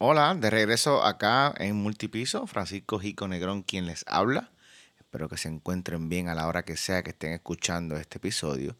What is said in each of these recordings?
Hola, de regreso acá en Multipiso, Francisco Jico Negrón quien les habla. Espero que se encuentren bien a la hora que sea que estén escuchando este episodio.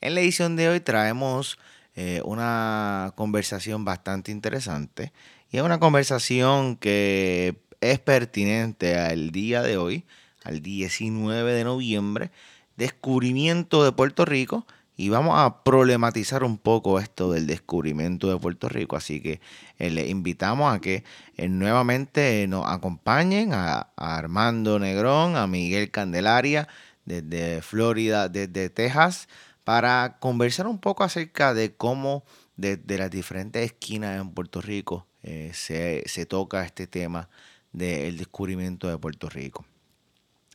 En la edición de hoy traemos eh, una conversación bastante interesante y es una conversación que es pertinente al día de hoy, al 19 de noviembre, descubrimiento de Puerto Rico y vamos a problematizar un poco esto del descubrimiento de Puerto Rico. Así que eh, les invitamos a que eh, nuevamente nos acompañen a, Armando Negrón, a Miguel Candelaria desde Florida, desde Texas, para conversar un poco acerca de cómo desde las diferentes esquinas en Puerto Rico eh, se, se, toca este tema del descubrimiento de Puerto Rico.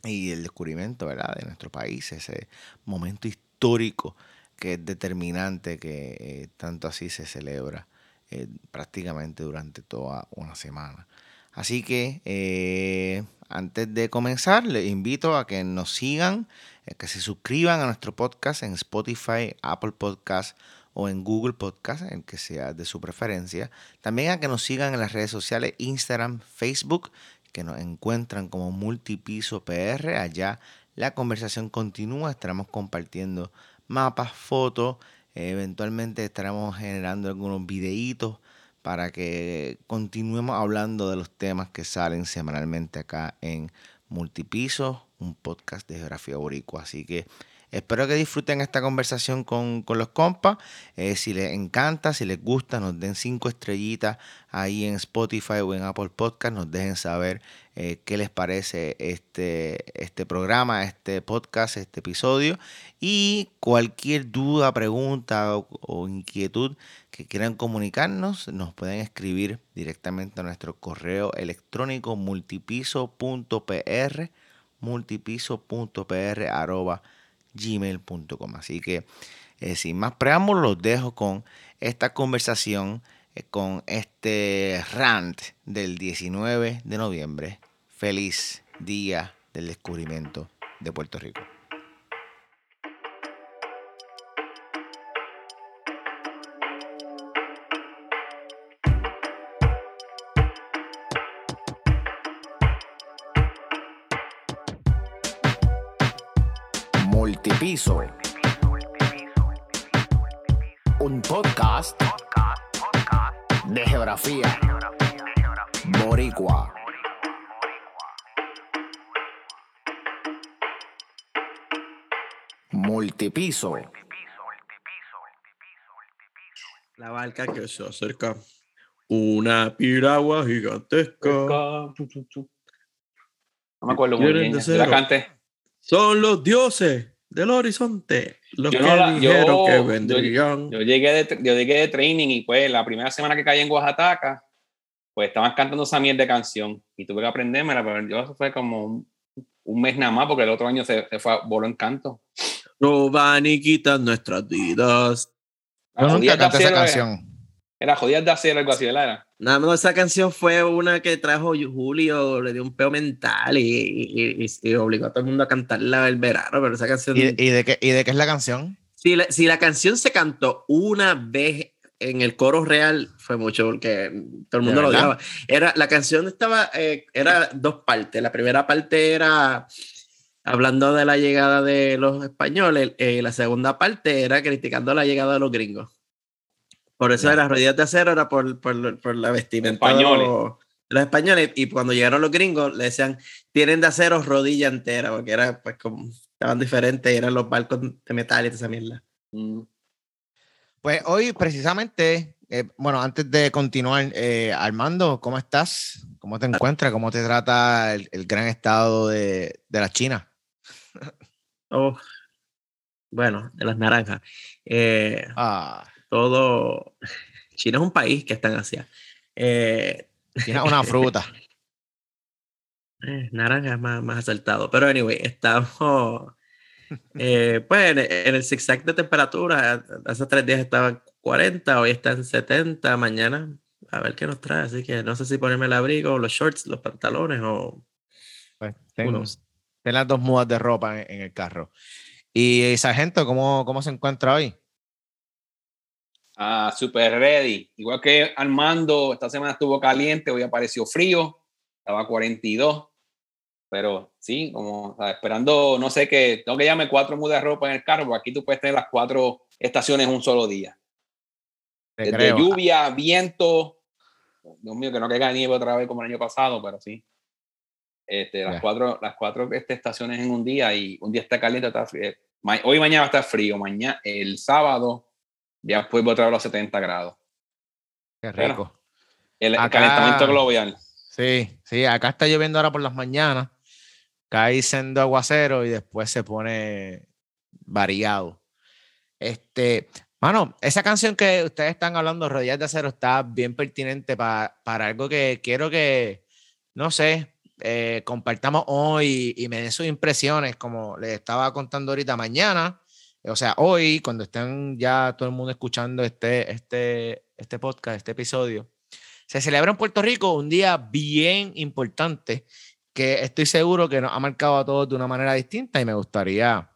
Y el descubrimiento ¿verdad? de nuestro país, ese momento histórico que es determinante que eh, tanto así se celebra eh, prácticamente durante toda una semana. Así que eh, antes de comenzar, les invito a que nos sigan, que se suscriban a nuestro podcast en Spotify, Apple Podcast o en Google Podcast, el que sea de su preferencia. También a que nos sigan en las redes sociales Instagram, Facebook, que nos encuentran como Multipiso PR. Allá la conversación continúa, estaremos compartiendo mapas, fotos. eventualmente estaremos generando algunos videitos para que continuemos hablando de los temas que salen semanalmente acá en Multipiso, un podcast de geografía boricua. Así que Espero que disfruten esta conversación con, los compas. Eh, si les encanta, si les gusta, nos den cinco estrellitas ahí en Spotify o en Apple Podcast. Nos dejen saber eh, qué les parece este, este programa, este podcast, este episodio. Y cualquier duda, pregunta o, inquietud que quieran comunicarnos, nos pueden escribir directamente a nuestro correo electrónico multipiso.pr multipiso.pr gmail.com. Así que eh, sin más preámbulos, los dejo con esta conversación, eh, con este rant del 19 de noviembre. Feliz día del descubrimiento de Puerto Rico. Multipiso. Un podcast de geografía boricua. Multipiso. La barca que se acerca. Una piragua gigantesca. No me acuerdo muy bien. La cante. Son los dioses del horizonte los que dijeron que vendrían. Yo, llegué de, yo llegué de training y pues la primera semana que caí en Oaxaca, pues estaban cantando esa mierda de canción y tuve que aprendérmela, pero yo eso fue como un, mes nada más porque el otro año se, fue a voló en canto. van y quitan nuestras vidas. Yo nunca canté esa canción. Era Jodías de Acero, algo así, ¿verdad? Nada más esa canción fue una que trajo Julio, le dio un peo mental y, y, obligó a todo el mundo a cantarla el verano, pero esa canción... ¿Y, de, qué, ¿Y de qué es la canción? Si la, si la canción se cantó una vez en el coro real, fue mucho porque todo el mundo lo odiaba. Era, la canción estaba, eh, era dos partes. La primera parte era hablando de la llegada de los españoles, eh, la segunda parte era criticando la llegada de los gringos. Por eso de las rodillas de acero era por, por, por la vestimenta de los, españoles. Y cuando llegaron los gringos, le decían, tienen de acero rodilla entera, porque era, pues, como, estaban diferentes, eran los barcos de metal y esa mierda. Mm. Pues hoy, precisamente, eh, bueno, antes de continuar, eh, Armando, ¿cómo estás? ¿Cómo te encuentras? ¿Cómo te trata el, gran estado de, de la China? Oh, bueno, de las naranjas. Eh, ah todo. China es un país que está en Asia. Eh, Tiene una fruta. Eh, naranja es más, más acertado. Pero, anyway, estamos. Eh, pues en, el zigzag de temperatura, hace tres días estaban 40, hoy están 70, mañana a ver qué nos trae. Así que no sé si ponerme el abrigo, los shorts, los pantalones o. Pues tengo, las dos mudas de ropa en, el carro. Y sargento, ¿cómo, ¿cómo se encuentra hoy? Ah, super ready. Igual que Armando, esta semana estuvo caliente, hoy apareció frío, estaba 42. Pero sí, como esperando, no sé qué, tengo que llame cuatro mudas de ropa en el carro, porque aquí tú puedes tener las cuatro estaciones en un solo día. Desde lluvia, viento, Dios mío, que no caiga nieve otra vez como el año pasado, pero sí. Este, las, cuatro, las cuatro este, estaciones en un día y un día está caliente, está frío. Hoy mañana estar frío, mañana, el sábado ya después otra vez a los 70 grados. Qué rico. el, calentamiento global. Sí, sí, acá está lloviendo ahora por las mañanas, cae siendo aguacero y después se pone variado. Este, mano, esa canción que ustedes están hablando, Rodillas de Acero, está bien pertinente para, para algo que quiero que, no sé, eh, compartamos hoy y me den sus impresiones, como les estaba contando ahorita mañana o sea, hoy, cuando estén ya todo el mundo escuchando este, este, este podcast, este episodio, se celebra en Puerto Rico un día bien importante que estoy seguro que nos ha marcado a todos de una manera distinta y me gustaría,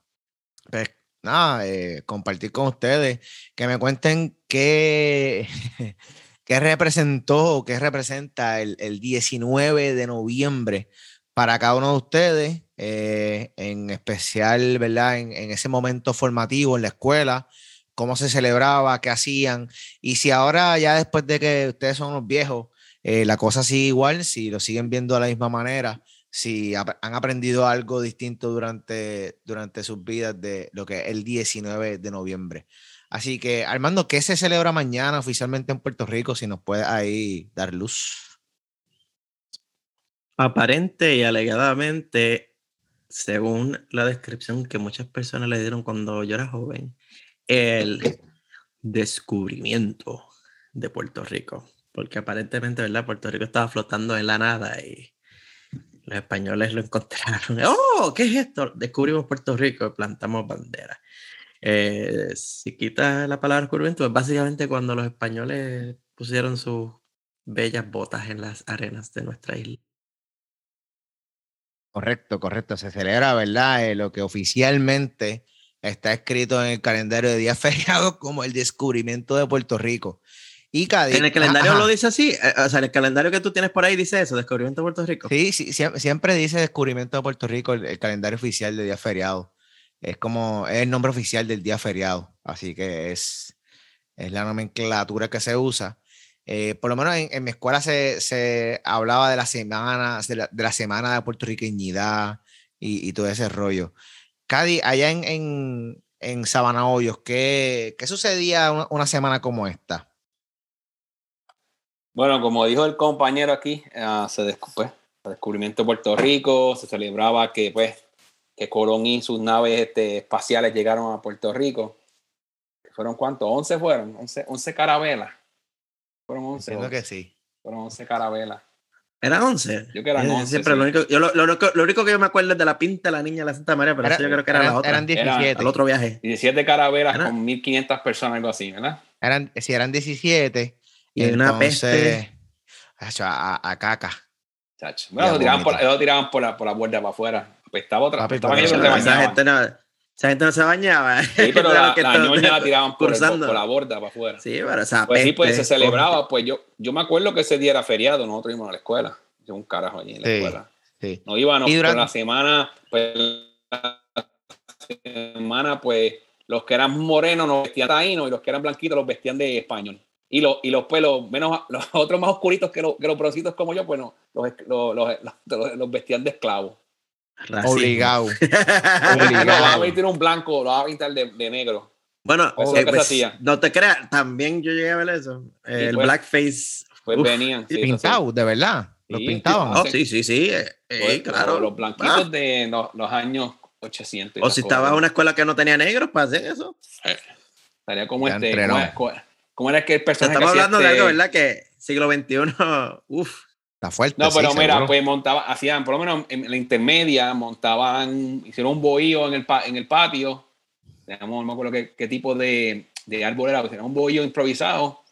pues, nada, eh, compartir con ustedes, que me cuenten qué, qué representó, qué representa el, el 19 de noviembre para cada uno de ustedes, eh, en especial, ¿verdad? En, ese momento formativo en la escuela, cómo se celebraba, qué hacían, y si ahora ya después de que ustedes son los viejos, eh, la cosa sigue igual, si lo siguen viendo de la misma manera, si han aprendido algo distinto durante, durante sus vidas de lo que es el 19 de noviembre. Así que, Armando, ¿qué se celebra mañana oficialmente en Puerto Rico? Si nos puede ahí dar luz. Aparente y alegadamente, según la descripción que muchas personas le dieron cuando yo era joven, el descubrimiento de Puerto Rico. Porque aparentemente, ¿verdad? Puerto Rico estaba flotando en la nada y los españoles lo encontraron. ¡Oh! ¿Qué es esto? Descubrimos Puerto Rico y plantamos bandera. Eh, si quita la palabra descubrimiento, es básicamente cuando los españoles pusieron sus bellas botas en las arenas de nuestra isla. Correcto, correcto. Se celebra, ¿verdad? Eh, lo que oficialmente está escrito en el calendario de días feriados como el descubrimiento de Puerto Rico. Y Cádiz, en el calendario lo dice así, eh, o sea, en el calendario que tú tienes por ahí dice eso, descubrimiento de Puerto Rico. Sí, sí siempre, dice descubrimiento de Puerto Rico, el, calendario oficial de día feriado. Es como, es el nombre oficial del día feriado, así que es, es la nomenclatura que se usa. Eh, por lo menos en, mi escuela se, se, hablaba de la semana, de la, de la semana de puertorriqueñidad y, y, todo ese rollo. Cadi, allá en, en, en Sabana ¿qué, ¿qué, sucedía una, semana como esta? Bueno, como dijo el compañero aquí, uh, se descubrió pues, el descubrimiento de Puerto Rico, se celebraba que pues que Colón y sus naves este, espaciales llegaron a Puerto Rico. ¿Fueron cuántos? ¿11 fueron? ¿11, 11 carabelas? Fueron 11. Entiendo que sí. Fueron 11 carabelas. ¿Eran 11? Yo que eran 11. Siempre lo, único, yo lo, lo, lo, único que yo me acuerdo es de la pinta de la niña de la Santa María, pero eso yo creo que era la otra. Eran 17. Era, el otro viaje. 17 carabelas con 1500 personas, algo así, ¿verdad? Eran, sí, eran 17. Y entonces, una peste. A, a, caca. Chacho. Bueno, lo tiraban, por, lo tiraban por, la, por la puerta para afuera. Apestaba otra. Apestaba ellos esa gente no, esa gente no se bañaba. Sí, pero la, la ñoña la tiraban por, el, por, la borda para afuera. Sí, pero esa Pues sí, pues se celebraba. Pues yo, yo me acuerdo que ese día era feriado, nosotros íbamos a la escuela. Yo un carajo allí en la escuela. Sí. No íbamos, no, durante... la semana, pues la semana, pues los que eran morenos nos vestían taínos y los que eran blanquitos los vestían de español. Y, los y los pelos, menos, los otros más oscuritos que, los, que los prositos como yo, pues no, los, los, los, los vestían de esclavos. Obligado. Obligado. Lo vas a vestir un blanco, lo vas a pintar de, de negro. Bueno, eh, pues, no te creas, también yo llegué a ver eso. Eh, el pues, blackface. Pues uf, venían. Sí, pintado, de verdad. Lo sí, pintaban. Oh, sí, sí, sí. Eh, pues, claro. Los blanquitos ah. de los, los, años 800. O si estabas en una escuela que no tenía negros para hacer eso. Estaría como ya este. ¿cómo, ¿Cómo, era que el personaje? Estamos hablando este... de algo, ¿verdad? Que siglo XXI, uff fuerte. No, pero mira, pues montaba, hacían, por lo menos en la intermedia, montaban, hicieron un bohío en el, en el patio. Digamos, no me acuerdo qué, qué tipo de, de, árbol era, pues era un bohío improvisado.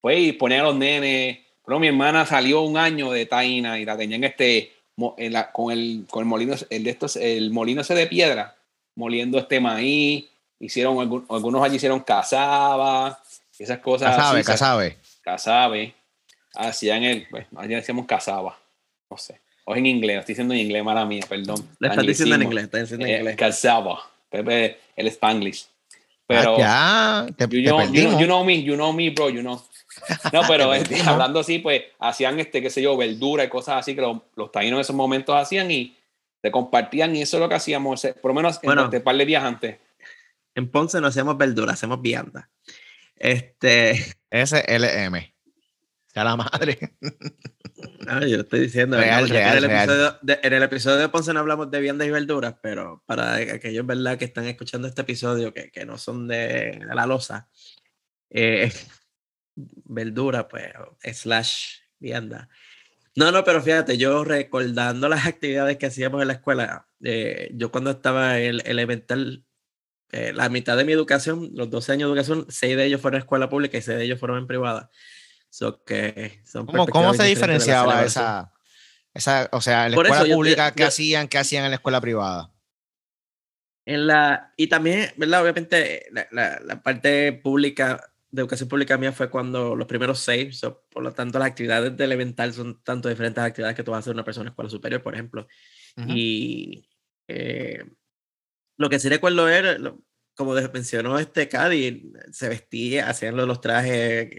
Pues y ponían a los nenes. Pero mi hermana salió un año de Taina y la tenían este, en la, con, el, con el molino, el de estos, el molino ese de piedra, moliendo este maíz. Hicieron, algunos allí hicieron cazaba, esas cosas. Casabe, casabe. Casabe. Hacían el, pues, allá decíamos casaba. No sé. O en inglés, estoy diciendo en inglés, mala mía, perdón. Le estás diciendo en inglés, estás diciendo en Eh, inglés. Casaba. Pepe, el Spanglish. Pero. Ah, ya, te, You te know, you, know, you know me, you know me, bro, you know. No, pero Te este, hablando así, pues hacían, este, qué sé yo, verdura y cosas así que los, los taínos en esos momentos hacían y te compartían y eso es lo que hacíamos, eh, por lo menos Bueno. en este par de días antes. En Ponce no hacemos verdura, hacemos vianda. Este, SLM. Sea la madre. ah, yo estoy diciendo. Real, real, en, el real. episodio de, en el episodio de Ponce no hablamos de viandas y verduras, pero para aquellos ¿verdad? que están escuchando este episodio que, que no son de, de la loza, eh, verdura, pues, slash vianda. No, no, pero fíjate, yo recordando las actividades que hacíamos en la escuela, eh, yo cuando estaba en el elemental, eh, la mitad de mi educación, los 12 años de educación, 6 de ellos fueron en escuela pública y 6 de ellos fueron en privada. So que son ¿Cómo, cómo se diferenciaba esa, esa, o sea, en la Por eso escuela yo- pública, ¿qué yo- hacían, qué hacían en la escuela privada? En la, y también, ¿verdad? Obviamente, la, la- la parte pública, de educación pública mía fue cuando los primeros seis, so, por lo tanto, las actividades de elemental son tanto diferentes actividades que tú vas a hacer una persona en escuela superior, por ejemplo. Ujú. Y eh, lo que sí recuerdo era, como mencionó este Cady, se vestía, hacían los trajes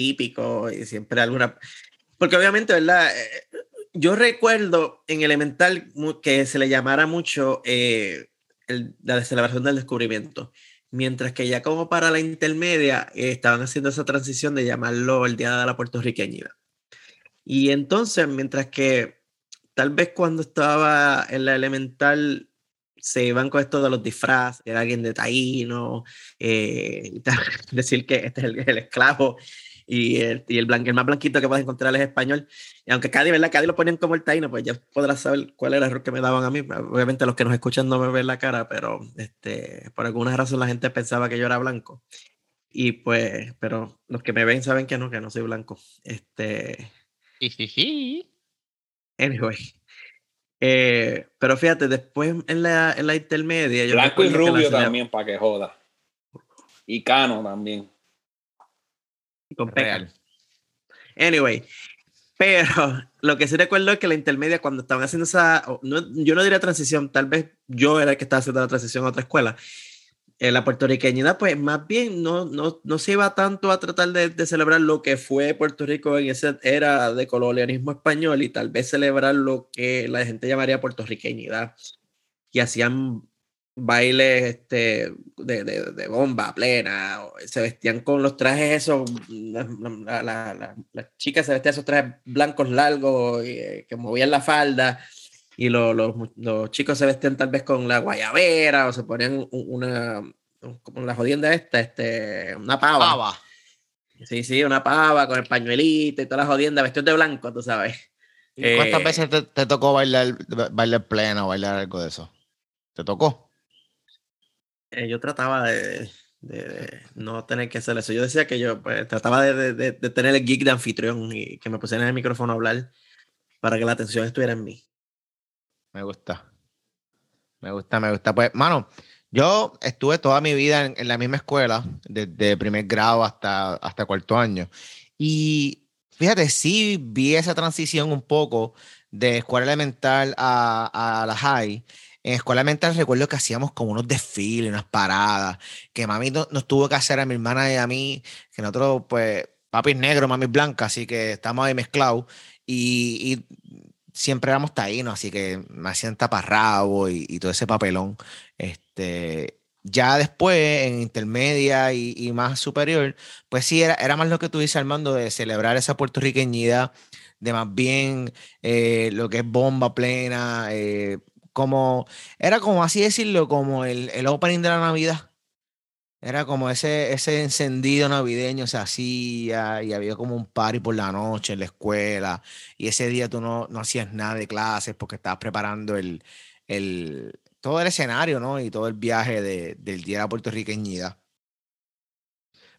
típicos y siempre alguna... Porque obviamente, ¿verdad? Eh, Yo recuerdo en Elemental que se le llamara mucho eh, el- la celebración del descubrimiento, mientras que ya como para la intermedia eh, estaban haciendo esa transición de llamarlo el Día de la Puertorriqueñidad. Y entonces, mientras que tal vez cuando estaba en la elemental se iban con esto de los disfraces, era alguien de taíno, eh, decir que este es el, el esclavo y el, y el, blan- el más blanquito que puedes encontrar es español. Y aunque Cádiz, ¿verdad? Cádiz lo ponían como el taíno, pues ya podrás saber cuál era el error que me daban a mí. Obviamente los que nos escuchan no me ven la cara, pero este, por alguna razón la gente pensaba que yo era blanco. Y pues, pero los que me ven saben que no, que no soy blanco. Este, Anyway. Eh, pero fíjate, después en la, en la intermedia. yo Blanco y rubio también, para que joda. Y cano también. Con. Real. Anyway, pero lo que sí recuerdo es que la intermedia, cuando estaban haciendo esa, no- yo no diría transición, tal vez yo era el que estaba haciendo la transición a otra escuela. Eh, la puertorriqueñidad, pues más bien no, no, no se iba tanto a tratar de, de celebrar lo que fue Puerto Rico en esa era de colonialismo español y tal vez celebrar lo que la gente llamaría puertorriqueñidad. Y hacían bailes este, de, de, de bomba plena, o se vestían con los trajes esos, la- la- la- la- las chicas se vestían esos trajes blancos largos y, eh, que movían la falda, y lo- los, mu- los chicos se vestían tal vez con la guayabera, o se ponían un- una, un- como la jodienda esta, este, una pava. Pava. Sí, sí, una pava con el pañuelito y toda la jodienda, vestidos de blanco, tú sabes. ¿Y ¿Cuántas Eh, veces te, te tocó bailar, bailar pleno, bailar algo de eso? ¿Te tocó? Eh, yo trataba de, de- de no tener que hacer eso. Yo decía que yo pues, trataba de, de- tener el geek de anfitrión y que me pusieran el micrófono a hablar para que la atención estuviera en mí. Me gusta. Me gusta, me gusta. Pues, mano, yo estuve toda mi vida en, en la misma escuela, desde primer grado hasta, hasta cuarto año. Y fíjate, sí vi esa transición un poco de escuela elemental a, a la high. En escuela elemental recuerdo que hacíamos como unos desfiles, unas paradas, que mami no- nos tuvo que hacer a mi hermana y a mí, que nosotros, pues, papi es negro, mami es blanca, así que estamos ahí mezclados. Y, siempre éramos taínos, así que me hacían taparrabo y, todo ese papelón. Este, ya después, en intermedia y, y más superior, pues sí, era, era más lo que tú dices, Armando, de celebrar esa puertorriqueñidad, de más bien eh, lo que es bomba plena, eh, como, era como así decirlo, como el, el opening de la Navidad. Era como ese, ese encendido navideño se hacía y había como un party por la noche en la escuela y ese día tú no, no hacías nada de clases porque estabas preparando el, el, todo el escenario, ¿no? Y todo el viaje de- del Día de la Puertorriqueñidad.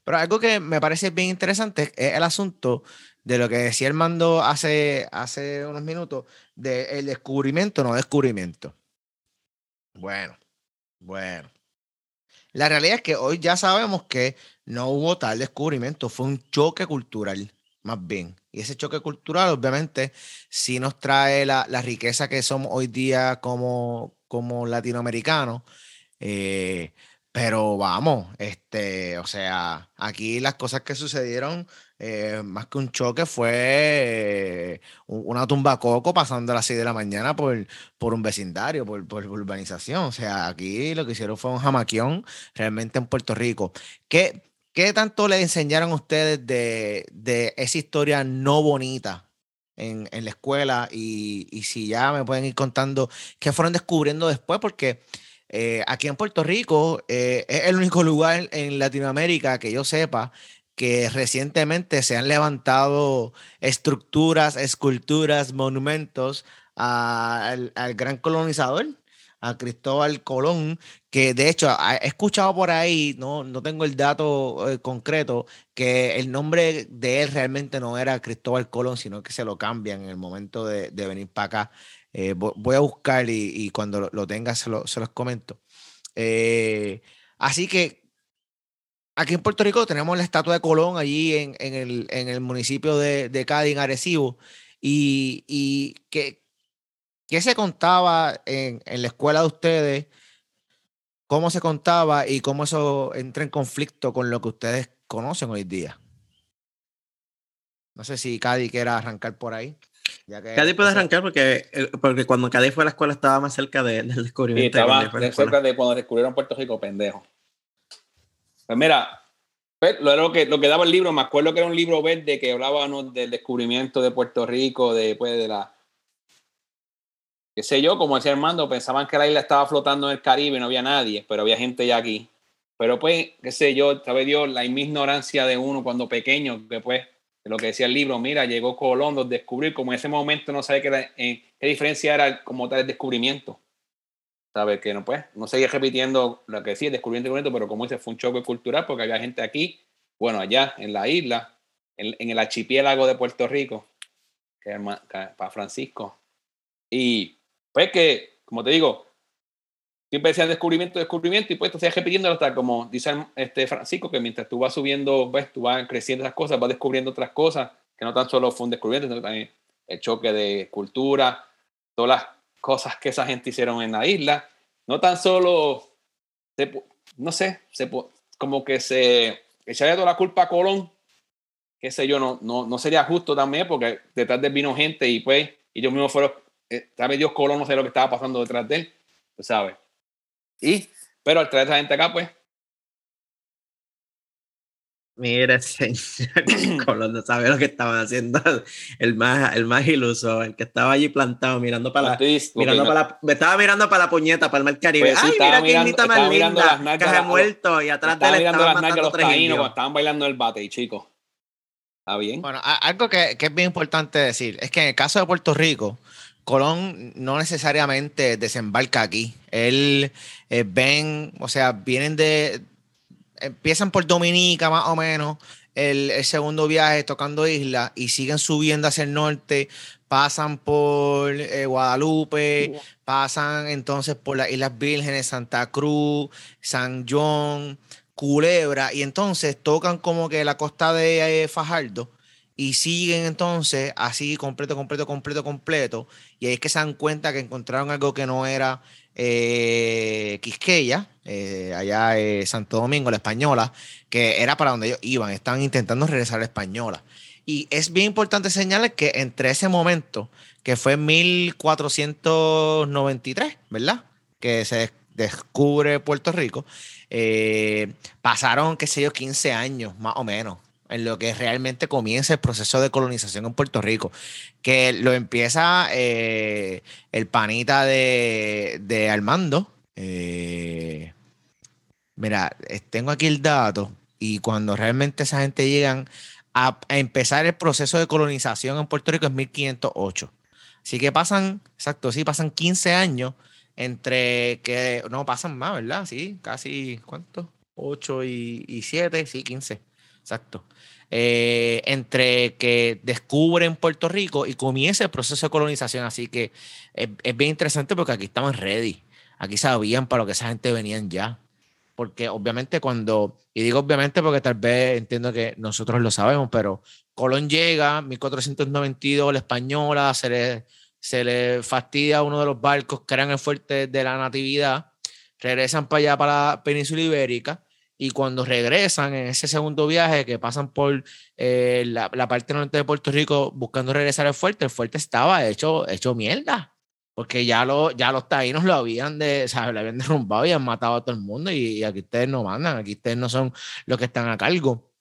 Pero algo que me parece bien interesante es el asunto de lo que decía Armando hace, hace unos minutos, del descubrimiento, no descubrimiento. Bueno, bueno. la realidad es que hoy ya sabemos que no hubo tal descubrimiento, fue un choque cultural, más bien. Y ese choque cultural, obviamente, sí nos trae la, riqueza que somos hoy día como, como latinoamericanos. Eh, pero vamos, este, o sea, aquí las cosas que sucedieron, eh, más que un choque, fue eh, una tumba coco pasando a las 6 de la mañana por, por un vecindario, por, por, urbanización. O sea, aquí lo que hicieron fue un jamaquión realmente en Puerto Rico. ¿Qué, qué tanto le enseñaron ustedes de, de esa historia no bonita en, en la escuela? Y, y si ya me pueden ir contando qué fueron descubriendo después, porque eh, aquí en Puerto Rico eh, es el único lugar en Latinoamérica que yo sepa que recientemente se han levantado estructuras, esculturas, monumentos al, gran colonizador, a Cristóbal Colón, que de hecho he escuchado por ahí, no, no tengo el dato eh, concreto, que el nombre de él realmente no era Cristóbal Colón, sino que se lo cambian en el momento de, de venir para acá. Eh, voy a buscar y, cuando lo, tenga se, los comento. Eh, así que aquí en Puerto Rico tenemos la estatua de Colón allí en, el, municipio de, de Cádiz, en Arecibo. Y, y ¿qué, se contaba en, la escuela de ustedes? ¿Cómo se contaba y cómo eso entra en conflicto con lo que ustedes conocen hoy día? No sé si Cádiz quiera arrancar por ahí. Cádiz puede arrancar porque, eh, porque cuando Cádiz fue a la escuela estaba más cerca del descubrimiento. Sí, estaba de cerca de cuando descubrieron Puerto Rico, pendejo. Pues mira, pues, lo, que, lo que daba el libro, me acuerdo que era un libro verde que hablaba del descubrimiento de Puerto Rico, después de la... qué sé yo, como decía Armando, pensaban que la isla estaba flotando en el Caribe y no había nadie, pero había gente ya aquí. Pero pues, qué sé yo, sabe Dios, la ignorancia de uno cuando pequeño, que pues lo que decía el libro, mira, llegó Colón, a descubrir, como en ese momento no sabía qué, eh, diferencia era como tal el descubrimiento. ¿Sabes? Que no, pues, no seguía repitiendo lo que decía, el descubrimiento, pero como dice, fue un choque cultural porque había gente aquí, bueno, allá en la isla, en, el archipiélago de Puerto Rico, que es para Francisco. Y pues que, como te digo, siempre decían descubrimiento, descubrimiento, y pues sigues repitiendo hasta como dice este Francisco, que mientras tú vas subiendo, ves, tú vas creciendo esas cosas, vas descubriendo otras cosas, que no tan solo fue un descubrimiento, sino también el choque de cultura, todas las cosas que esa gente hicieron en la isla, no tan solo, no sé, se, como que se echaría toda la culpa a Colón, qué sé yo, no, no, no sería justo también, porque detrás de él vino gente y pues ellos mismos fueron, eh, sabe Dios Colón no sé lo que estaba pasando detrás de él, tú sabes. Y, pero al traer esa gente acá, pues. Mira, señor Colón no sabe lo que estaban haciendo. El más, el más iluso, el que estaba allí plantado mirando para la. mirando para la me estaba mirando para la puñeta, para el mar Caribe. Pues Ay, mira qué linda más linda. Que se muerto y atrás de él estaban matando los taínos cuando estaban bailando el bate, chicos. Está bien. Bueno, algo que, que es bien importante decir es que en el caso de Puerto Rico, Colón no necesariamente desembarca aquí. Él eh, ven, o sea, vienen de, empiezan por Dominica más o menos, el, segundo viaje tocando islas y siguen subiendo hacia el norte, pasan por eh, Guadalupe, pasan entonces por las Islas Vírgenes, Santa Cruz, San John, Culebra, y entonces tocan como que la costa de eh, Fajardo y siguen entonces así completo, completo, completo, completo. Y ahí es que se dan cuenta que encontraron algo que no era eh, Quisqueya, eh, allá en Santo Domingo, la española, que era para donde ellos iban, estaban intentando regresar a la española. Y es bien importante señalar que entre ese momento, que fue en 1493, ¿verdad? Que se descubre Puerto Rico, eh, pasaron, qué sé yo, 15 años más o menos en lo que realmente comienza el proceso de colonización en Puerto Rico, que lo empieza eh, el panita de, Armando. Eh, mira, tengo aquí el dato y cuando realmente esa gente llegan a, empezar el proceso de colonización en Puerto Rico es 1508. Así que pasan, exacto, sí, pasan 15 años entre que, no, pasan más, ¿verdad? Sí, casi, ¿cuánto? 8 y, y 7, sí, 15. Exacto. Eh, entre que descubren Puerto Rico y comienza el proceso de colonización. Así que es, bien interesante porque aquí estaban ready. Aquí sabían para lo que esa gente venían ya. porque obviamente cuando, y digo obviamente porque tal vez entiendo que nosotros lo sabemos, pero Colón llega, 1492, la española, se le, se le fastidia uno de los barcos eran el fuerte de la natividad, regresan para allá, para la península ibérica, y cuando regresan en ese segundo viaje que pasan por eh, la, la, parte norte de Puerto Rico buscando regresar al fuerte, el fuerte estaba hecho, hecho mierda porque ya, lo, ya los taínos lo habían, de, o lo habían derrumbado y han matado a todo el mundo y, aquí ustedes no mandan, aquí ustedes no son los que están a cargo.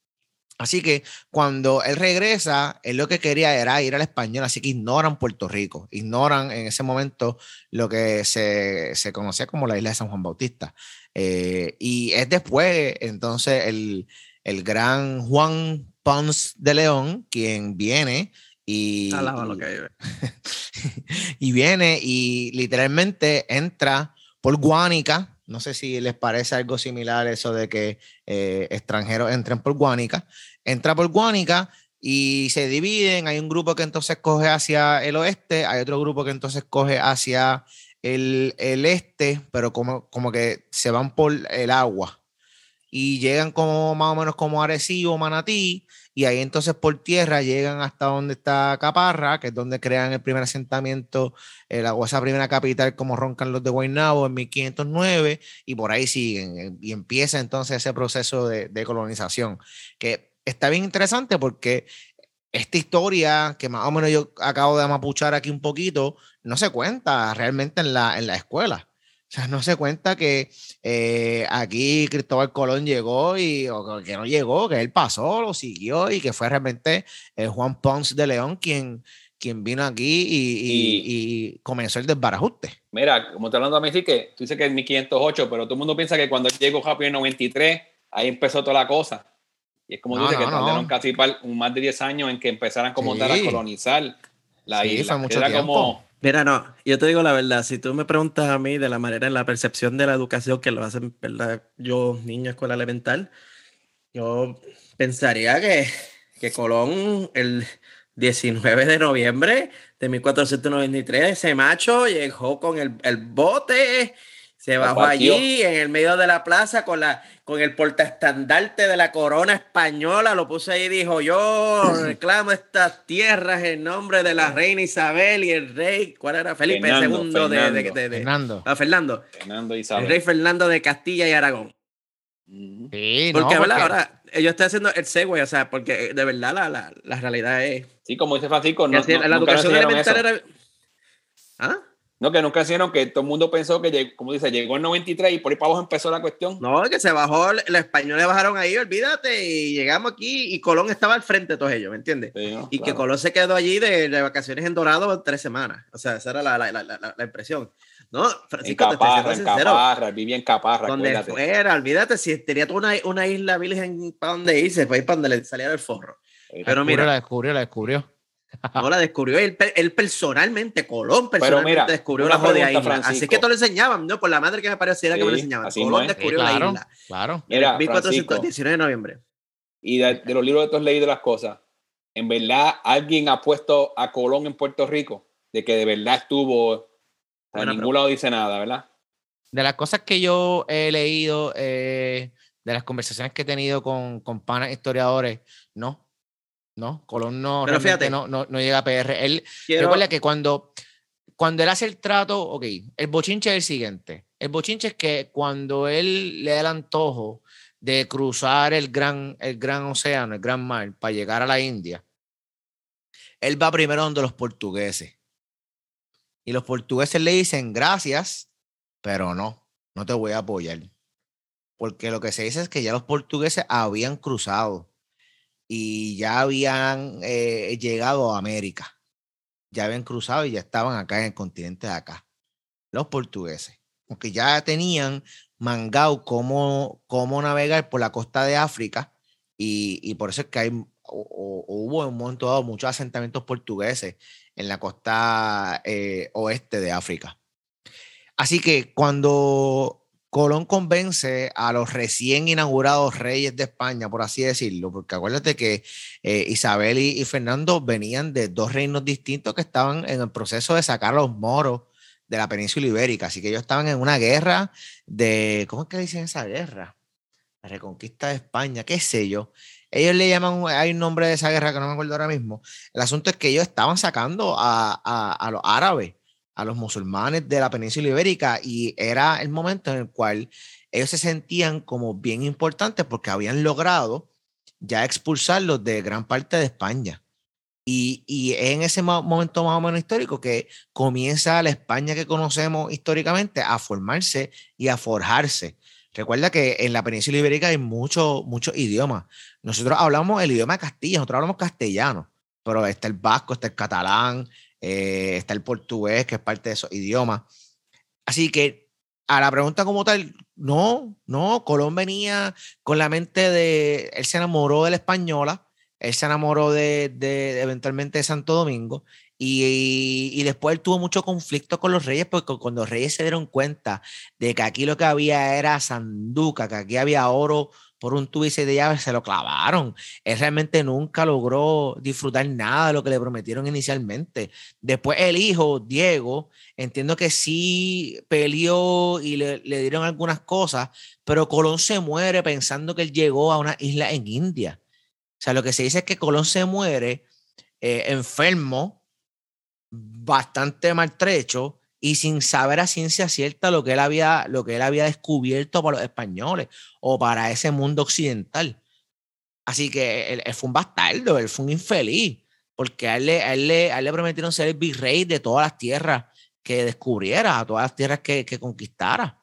Así que cuando él regresa, él lo que quería era ir al español, así que ignoran Puerto Rico, ignoran en ese momento lo que se, se conocía como la isla de San Juan Bautista. Eh, y es después, entonces, el, el gran Juan Pons de León, quien viene y, y, viene y literalmente entra por Guánica. No sé si les parece algo similar eso de que eh, extranjeros entren por Guánica. Entra por Guánica y se dividen. Hay un grupo que entonces coge hacia el oeste, hay otro grupo que entonces coge hacia el, el este, pero como, como que se van por el agua. Y llegan como más o menos como Arecibo, Manatí, y ahí entonces por tierra llegan hasta donde está Caparra, que es donde crean el primer asentamiento, eh, la, o esa primera capital como roncan los de Guaynabo en 1509, y por ahí siguen, eh, y empieza entonces ese proceso de, de colonización, que está bien interesante porque esta historia que más o menos yo acabo de amapuchar aquí un poquito, no se cuenta realmente en la, en la escuela. O sea, no se cuenta que eh, aquí Cristóbal Colón llegó y o que no llegó, que él pasó, lo siguió y que fue realmente eh, Juan Pons de León quien, quien vino aquí y, comenzó el desbarajuste. Mira, como te hablando a mí, sí que tú dices que es 1508, pero todo el mundo piensa que cuando llegó Happy en 93, ahí empezó toda la cosa. Y es como dice que tardaron casi más de 10 años en que empezaran como tal a colonizar la isla. Mucho Era como Mira, no, yo te digo la verdad, si tú me preguntas a mí de la manera en la percepción de la educación que lo hacen, ¿verdad? Yo, niño, escuela elemental, yo pensaría que, que Colón el 19 de noviembre de 1493, ese macho llegó con el, el bote se bajó allí en el medio de la plaza con, la, con el portaestandarte de la corona española, lo puse ahí y dijo, yo reclamo estas tierras en nombre de la reina Isabel y el rey, ¿cuál era? Felipe II de, de, Fernando. Ah, Fernando. Fernando Isabel. El rey Fernando de Castilla y Aragón. Sí, porque, no, ahora yo estoy haciendo el segue, o sea, porque de verdad la, la, la realidad es... Sí, como dice Francisco, no, la educación elemental era... ¿Ah? No, que nunca hicieron que todo el mundo pensó que, como dice, llegó en 93 y por ahí para abajo empezó la cuestión. No, que se bajó, los españoles bajaron ahí, olvídate, y llegamos aquí y Colón estaba al frente de todos ellos, ¿me entiendes? y que Colón se quedó allí de, vacaciones en Dorado tres semanas. O sea, esa era la, la, la, la impresión. No, Francisco, en Caparra, en Caparra, vivía en Caparra. Donde fuera, olvídate, si tenía toda una, una isla virgen para donde irse, para ir para donde le saliera el forro. Pero mira. La descubrió, la descubrió. No la descubrió él, él personalmente, Colón personalmente descubrió la jodida isla. Así que todo lo enseñaban, ¿no? Por la madre que me pareció que me lo enseñaban. Colón descubrió la isla. Claro. Mira, 1419 de noviembre. Y de, los libros de has leído las cosas, en verdad alguien ha puesto a Colón en Puerto Rico, de que de verdad estuvo, a ningún lado dice nada, ¿verdad? De las cosas que yo he leído, eh, de las conversaciones que he tenido con, con panas historiadores, no, no, Colón no, Pero fíjate, no, no, llega a PR. Él recuerda que cuando, cuando él hace el trato, ok, el bochinche es el siguiente. El bochinche es que cuando él le da el antojo de cruzar el gran, el gran océano, el gran mar, para llegar a la India, él va primero donde los portugueses. Y los portugueses le dicen gracias, pero no, no te voy a apoyar. Porque lo que se dice es que ya los portugueses habían cruzado y ya habían eh, llegado a América. Ya habían cruzado y ya estaban acá en el continente de acá. Los portugueses. Porque ya tenían mangado cómo, cómo navegar por la costa de África y, por eso es que hay, hubo en un momento dado muchos asentamientos portugueses en la costa eh, oeste de África. Así que cuando Colón convence a los recién inaugurados reyes de España, por así decirlo, porque acuérdate que eh, Isabel y, Fernando venían de dos reinos distintos que estaban en el proceso de sacar a los moros de la península ibérica. Así que ellos estaban en una guerra de, ¿cómo es que dicen esa guerra? La reconquista de España, qué sé yo. Ellos le llaman, hay un nombre de esa guerra que no me acuerdo ahora mismo. El asunto es que ellos estaban sacando a, a, a los árabes, a los musulmanes de la península ibérica y era el momento en el cual ellos se sentían como bien importantes porque habían logrado ya expulsarlos de gran parte de España. Y, y en ese momento más o menos histórico que comienza la España que conocemos históricamente a formarse y a forjarse. Recuerda que en la península ibérica hay muchos muchos idiomas. Nosotros hablamos el idioma de Castilla, nosotros hablamos castellano, pero está el vasco, está el catalán, eh, está el portugués, que es parte de esos idiomas. Así que a la pregunta como tal, no, no, Colón venía con la mente de, él se enamoró de la española, él se enamoró de, de eventualmente de Santo Domingo y, y, después él tuvo mucho conflicto con los reyes porque cuando los reyes se dieron cuenta de que aquí lo que había era sanduca, que aquí había oro por un tubo y de llaves, se lo clavaron. Él realmente nunca logró disfrutar nada de lo que le prometieron inicialmente. Después el hijo, Diego, entiendo que sí peleó y le, le dieron algunas cosas, pero Colón se muere pensando que él llegó a una isla en India. O sea, lo que se dice es que Colón se muere eh, enfermo, bastante maltrecho, y sin saber a ciencia cierta lo que él había, lo que él había descubierto para los españoles o para ese mundo occidental. Así que él, fue un bastardo, él fue un infeliz, porque a él, él, le, prometieron ser el virrey de todas las tierras que descubriera, a todas las tierras que, que conquistara.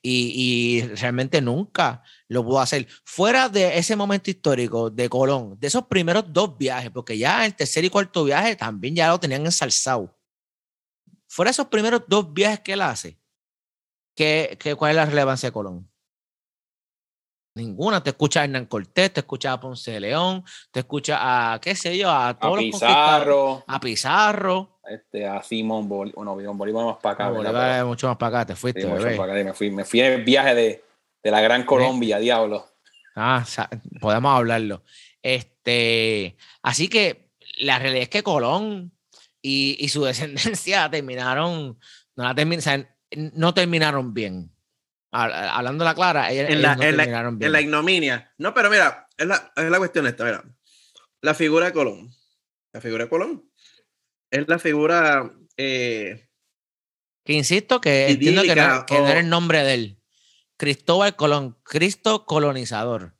Y, y, realmente nunca lo pudo hacer. Fuera de ese momento histórico de Colón, de esos primeros dos viajes, porque ya el tercer y cuarto viaje también ya lo tenían ensalzado fuera esos primeros dos viajes que él hace, ¿qué, qué, cuál es la relevancia de Colón? Ninguna. Te escucha a Hernán Cortés, te escucha a Ponce de León, te escucha a, qué sé yo, a todos a Pizarro, A Pizarro. Este, a Simón Bolívar. Bueno, Bolívar más para acá. Bolívar mucho más para acá, te fuiste. Me, fui, me fui en el viaje de, de la Gran Colombia, diablo. Ah, podemos hablarlo. Este, así que la realidad es que Colón y, su descendencia terminaron, no, la no terminaron bien. Hablando la clara, en la, no terminaron bien. En la ignominia. No, pero mira, es la, es la cuestión esta, mira. La figura de Colón. La figura de Colón. Es la figura... Eh, que insisto que entiendo que no, que no era el nombre de él. Cristóbal Colón, Cristo colonizador.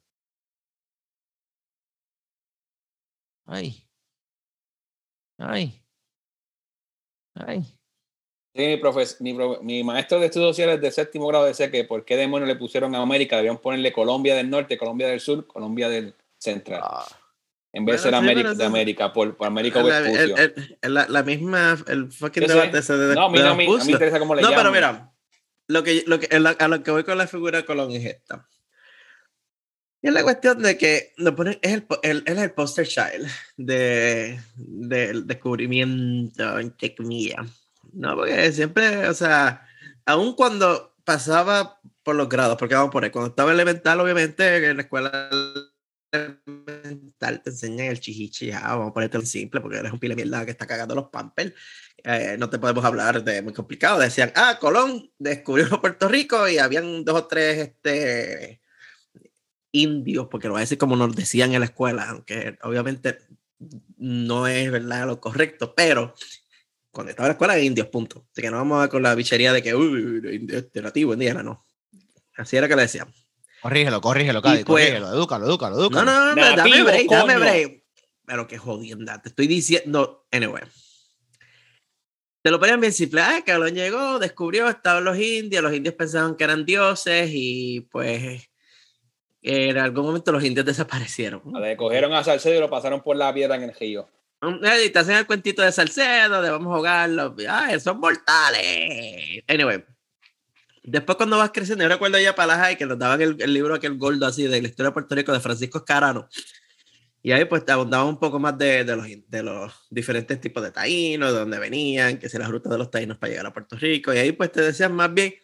Ay. Ay. Ay. mi, mi, maestro de estudios sociales de séptimo grado decía que por qué demonios le pusieron a América, debían ponerle Colombia del Norte, Colombia del Sur, Colombia del Central. Ah. En vez de ser América, de América, por, América o la, la, misma, el fucking debate ese de, No, a mí, no, a mí, me interesa cómo le No, pero mira, lo que, lo que, a lo que voy con la figura de Colón es esta. Y es la cuestión de que lo ponen, es el, el, es el poster child de, del descubrimiento, entre comillas. No, porque siempre, o sea, aun cuando pasaba por los grados, porque vamos a poner, cuando estaba elemental, obviamente, en la escuela elemental te enseñan el chichichi, vamos a ponerte simple, porque eres un pile mierda que está cagando los pampers. Eh, no te podemos hablar de muy complicado. Decían, ah, Colón descubrió Puerto Rico y habían dos o tres, este indios, porque lo voy a decir como nos decían en la escuela, aunque obviamente no es verdad lo correcto, pero cuando estaba en la escuela de indios, punto. Así que no vamos a con la bichería de que, uy, este nativo, indígena, no. Así era que le decían. Corrígelo, corrígelo, Cádiz, pues, corrígelo, edúcalo, edúcalo, edúcalo. No, no, no, dame break, dame break. Pero qué jodienda, te estoy diciendo, anyway. Te lo ponían bien simple. Ah, Cabrón llegó, descubrió, estaban los indios, los indios pensaban que eran dioses y pues en algún momento los indios desaparecieron. Le cogieron a Salcedo y lo pasaron por la piedra en el río. Y te hacen el cuentito de Salcedo, de vamos a jugarlo. ¡Ay, son mortales! Anyway. Después cuando vas creciendo, yo recuerdo ya para la que nos daban el, el, libro aquel gordo así de la historia de Puerto Rico de Francisco Escarano. Y ahí pues te abundaban un poco más de, de, los, de los diferentes tipos de taínos, de dónde venían, que si las rutas de los taínos para llegar a Puerto Rico. Y ahí pues te decían más bien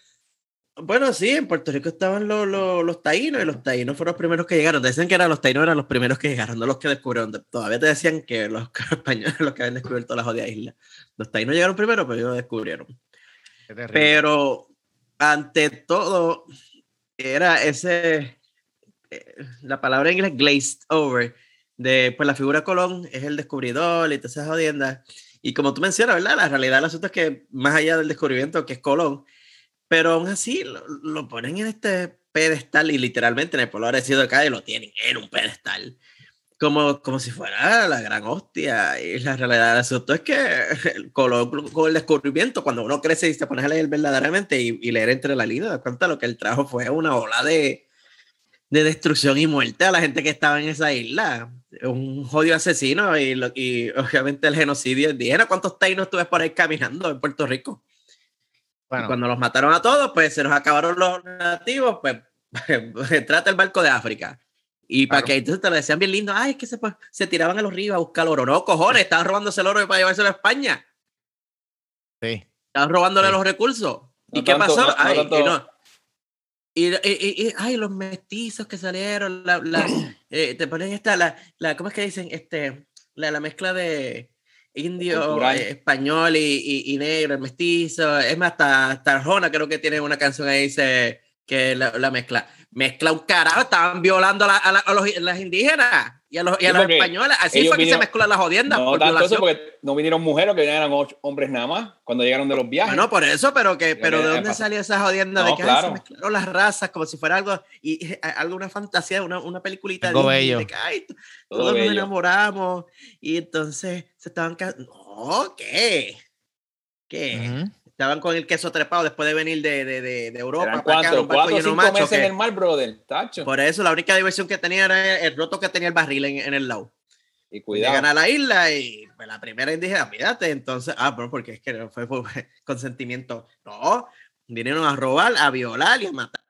bueno, sí, en Puerto Rico estaban los, los, los, taínos y los taínos fueron los primeros que llegaron. Decían que eran los taínos eran los primeros que llegaron, no los que descubrieron. Todavía te decían que los españoles los que habían descubierto la jodida isla. Los taínos llegaron primero, pero ellos lo descubrieron. Pero ante todo, era ese, eh, la palabra en inglés glazed over, de pues la figura Colón es el descubridor y todas esas jodiendas. Y como tú mencionas, ¿verdad? La realidad del asunto es que más allá del descubrimiento que es Colón, pero aún así lo, ponen en este pedestal y literalmente en el pueblo agradecido de y lo tienen en un pedestal. Como, como si fuera la gran hostia. Y la realidad del asunto es que Colón, con el descubrimiento, cuando uno crece y se pone a leer verdaderamente y, leer entre la línea, da cuenta lo que él trajo fue una ola de, de destrucción y muerte a la gente que estaba en esa isla un jodido asesino y, y, obviamente el genocidio indígena. ¿Cuántos taínos tú por ahí caminando en Puerto Rico? Bueno. cuando los mataron a todos, pues se nos acabaron los nativos, pues trata el barco de África. Y para que entonces te lo decían bien lindo, ay, es que se, pues, se tiraban a los ríos a buscar oro. No, cojones, estaban robándose el oro para llevárselo a España. Sí. Estaban robándole los recursos. ¿Y qué pasó? ay, no, y, y, ay, los mestizos que salieron, la, la, eh, te ponen esta, la, la, ¿cómo es que dicen? Este, la, la mezcla de indio, eh, español y, y, negro, mestizo. Es más, hasta, hasta Arjona creo que tiene una canción ahí dice, que la, la mezcla. Mezcla un carajo, estaban violando a, a, los, las indígenas y a los, y a los españoles. Así fue que se mezclan las jodiendas. No, tanto eso porque no vinieron mujeres, que eran hombres nada más cuando llegaron de los viajes. No, por eso, pero que, pero ¿de dónde salió esa jodienda de que se mezclaron las razas como si fuera algo, y algo, una fantasía, una, una peliculita de, que ay, todos nos enamoramos y entonces se estaban No, ¿qué? ¿Qué? Estaban con el queso trepado después de venir de, de, de, de Europa. ¿Cuatro o cinco meses en el mar, brother? Tacho. Por eso la única diversión que tenía era el roto que tenía el barril en, en el lado. Y cuidado. Llegan a la isla y pues, la primera indígena, fíjate, entonces, ah, pero porque es que no fue por consentimiento. No, vinieron a robar, a violar y a matar.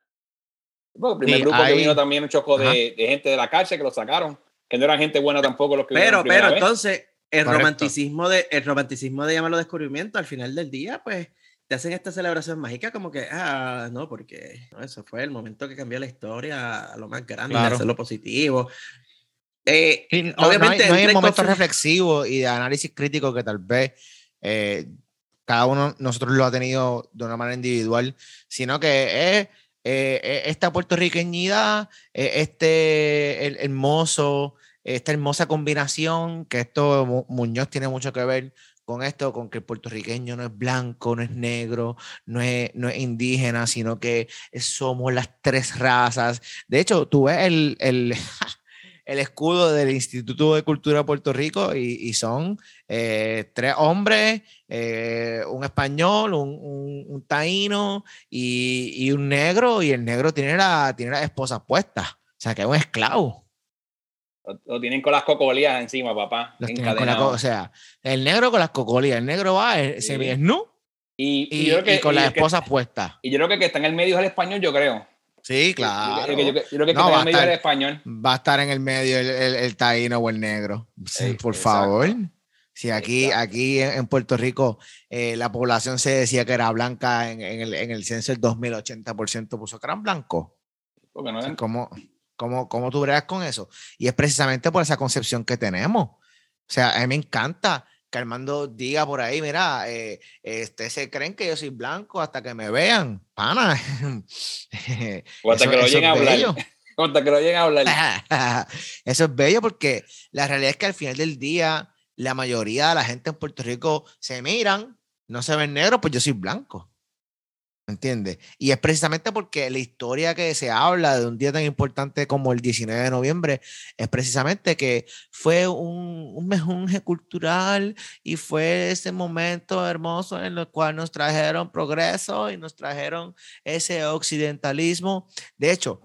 Bueno, el primer grupo que vino también un choco de, de, gente de la cárcel que lo sacaron, que no eran gente buena tampoco los que Pero, pero entonces, el romanticismo de, el romanticismo de llamarlo descubrimiento, al final del día, pues te hacen esta celebración mágica como que, ah, no, porque eso fue el momento que cambió la historia a lo más grande, claro. hacerlo positivo. Eh, obviamente, no hay, no momentos reflexivos y de análisis crítico que tal vez eh, cada uno nosotros lo ha tenido de una manera individual, sino que es eh, esta puertorriqueñidad, este el, hermoso, esta hermosa combinación, que esto Muñoz tiene mucho que ver con esto, con que el puertorriqueño no es blanco, no es negro, no es, no es indígena, sino que somos las tres razas. De hecho, tú ves el, el, el escudo del Instituto de Cultura de Puerto Rico y, son eh, tres hombres, eh, un español, un, un, taíno y, y, un negro, y el negro tiene la, tiene la esposa puesta. O sea, que es un esclavo. Lo, tienen con las cocolías encima, papá. o sea, el negro con las cocolías. El negro va, se ve no y, y, y, con las esposas puestas. Y yo creo que el que está en el medio es el español, yo creo. Sí, claro. Yo, creo que el que está en el medio es el español. Va a estar en el medio el, el, taíno o el negro. Sí, por favor. Si aquí, aquí en Puerto Rico eh, la población se decía que era blanca en, en, el, en el censo del 2080% puso que eran blancos. Porque no es... ¿Cómo, cómo tú bregas con eso? Y es precisamente por esa concepción que tenemos. O sea, a mí me encanta que Armando diga por ahí, mira, eh, este, se creen que yo soy blanco hasta que me vean, pana. o hasta que lo lleguen a hablar. hasta que lo lleguen a hablar. eso es bello porque la realidad es que al final del día, la mayoría de la gente en Puerto Rico se miran, no se ven negros, pues yo soy blanco. ¿Entiendes? Y es precisamente porque la historia que se habla de un día tan importante como el 19 de noviembre es precisamente que fue un, un mejunje cultural y fue ese momento hermoso en el cual nos trajeron progreso y nos trajeron ese occidentalismo. De hecho,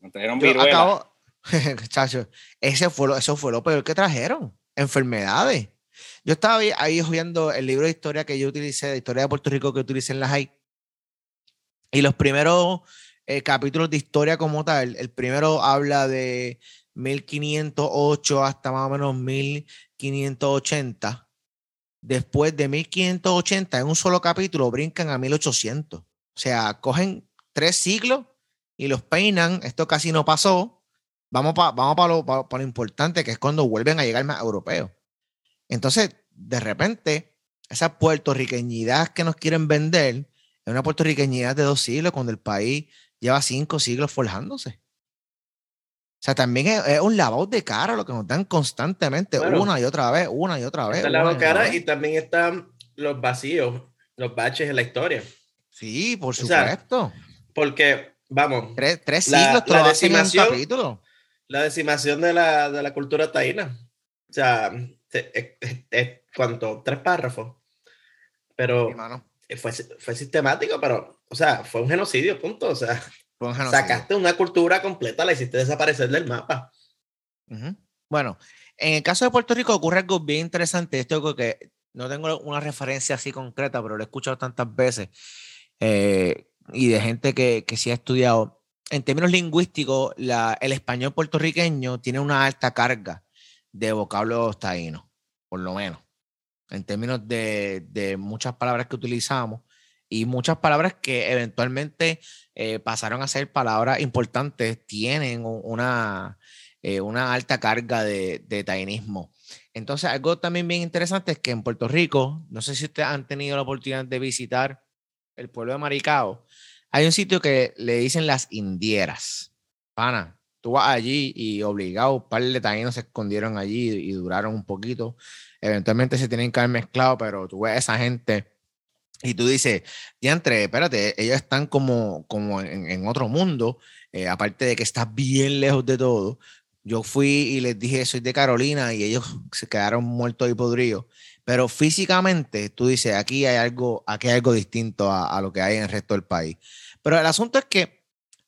nos trajeron acabo, chacho, ese fue lo, eso fue lo peor que trajeron, enfermedades. Yo estaba ahí, ahí viendo el libro de historia que yo utilicé, de historia de Puerto Rico que utilicé en la high y los primeros eh, capítulos de historia como tal, el primero habla de 1508 hasta más o menos 1580. Después de 1580, en un solo capítulo, brincan a 1800. O sea, cogen tres siglos y los peinan. Esto casi no pasó. Vamos para vamos lo, lo importante, que es cuando vuelven a llegar más europeos. Entonces, de repente, esa puertorriqueñidad que nos quieren vender es una puertorriqueñidad de dos siglos cuando el país lleva cinco siglos forjándose. O sea, también es, un lavado de cara lo que nos dan constantemente, una y otra vez, una y otra vez. Está lavado de cara y también están los vacíos, los baches en la historia. Sí, por supuesto. porque, vamos. Tres, siglos la, la decimación, capítulo. La decimación de la, de la cultura taína. O sea, es, cuánto, tres párrafos. Pero fue, fue sistemático, pero, o sea, fue un genocidio, punto. O sea, sacaste una cultura completa, la hiciste desaparecer del mapa. Bueno, en el caso de Puerto Rico ocurre algo bien interesante. Esto que no tengo una referencia así concreta, pero lo he escuchado tantas veces eh, y de gente que, que sí ha estudiado. En términos lingüísticos, la, el español puertorriqueño tiene una alta carga de vocablos taínos, por lo menos, en términos de, de muchas palabras que utilizamos y muchas palabras que eventualmente eh, pasaron a ser palabras importantes tienen una, eh, una alta carga de, de tainismo. Entonces, algo también bien interesante es que en Puerto Rico, no sé si ustedes han tenido la oportunidad de visitar el pueblo de Maricao, hay un sitio que le dicen las indieras. Pana, tú vas allí y obligado, un par de taínos se escondieron allí y duraron un poquito. Eventualmente se tienen que haber mezclado, pero tú ves a esa gente y tú dices, diantre, espérate, ellos están como, como en, otro mundo, eh, aparte de que estás bien lejos de todo. Yo fui y les dije, soy de Carolina, y ellos se quedaron muertos y podridos. Pero físicamente, tú dices, aquí hay algo, aquí hay algo distinto a, a lo que hay en el resto del país. Pero el asunto es que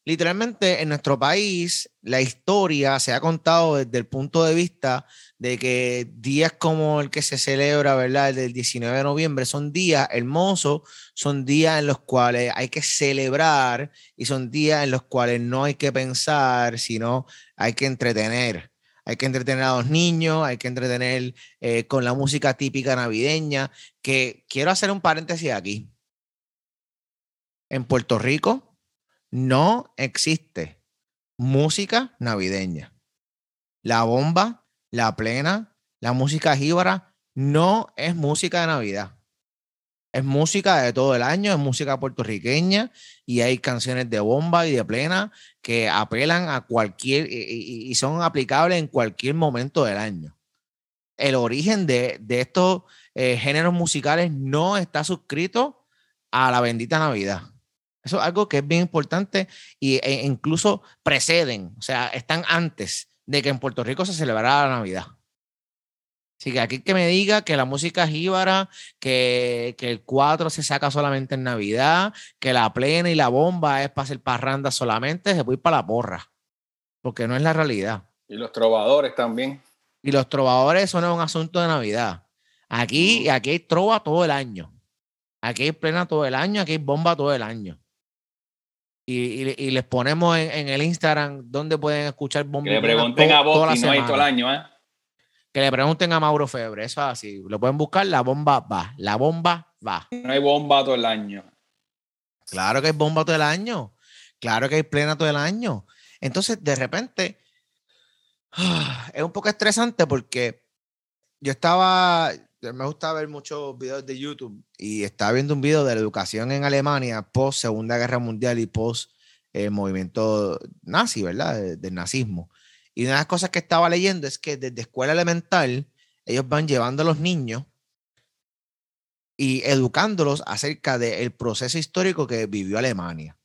literalmente en nuestro país la historia se ha contado desde el punto de vista de que días como el que se celebra, ¿verdad? El del 19 de noviembre son días hermosos, son días en los cuales hay que celebrar y son días en los cuales no hay que pensar, sino hay que entretener. Hay que entretener a los niños, hay que entretener eh, con la música típica navideña, que quiero hacer un paréntesis aquí. En Puerto Rico, no existe música navideña. La bomba, la plena, la música jíbara no es música de Navidad. Es música de todo el año, es música puertorriqueña y hay canciones de bomba y de plena que apelan a cualquier y, son aplicables en cualquier momento del año. El origen de, estos eh, géneros musicales no está suscrito a la bendita Navidad. Eso es algo que es bien importante y, e incluso preceden, o sea, están antes de que en Puerto Rico se celebrara la Navidad. Así que aquí que me diga que la música es jíbara, que, que, el 4 se saca solamente en Navidad, que la plena y la bomba es para hacer parranda solamente, se puede ir para la porra, porque no es la realidad. Y los trovadores también. Y los trovadores, es un asunto de Navidad. Aquí, aquí hay trova todo el año. Aquí hay plena todo el año, aquí hay bomba todo el año y, les ponemos en, el Instagram donde pueden escuchar bomba. Que le pregunten a vos no hay todo el año, ¿eh? Que le pregunten a Mauro Febre, eso es así. Lo pueden buscar, la bomba va. La bomba va. No hay bomba todo el año. Claro que hay bomba todo el año. Claro que hay plena todo el año. Entonces, de repente, es un poco estresante porque yo estaba, me gusta ver muchos videos de YouTube y estaba viendo un video de la educación en Alemania post Segunda Guerra Mundial y post eh, movimiento nazi, ¿verdad? del nazismo. Y una de las cosas que estaba leyendo es que desde escuela elemental ellos van llevando a los niños y educándolos acerca del proceso histórico que vivió Alemania.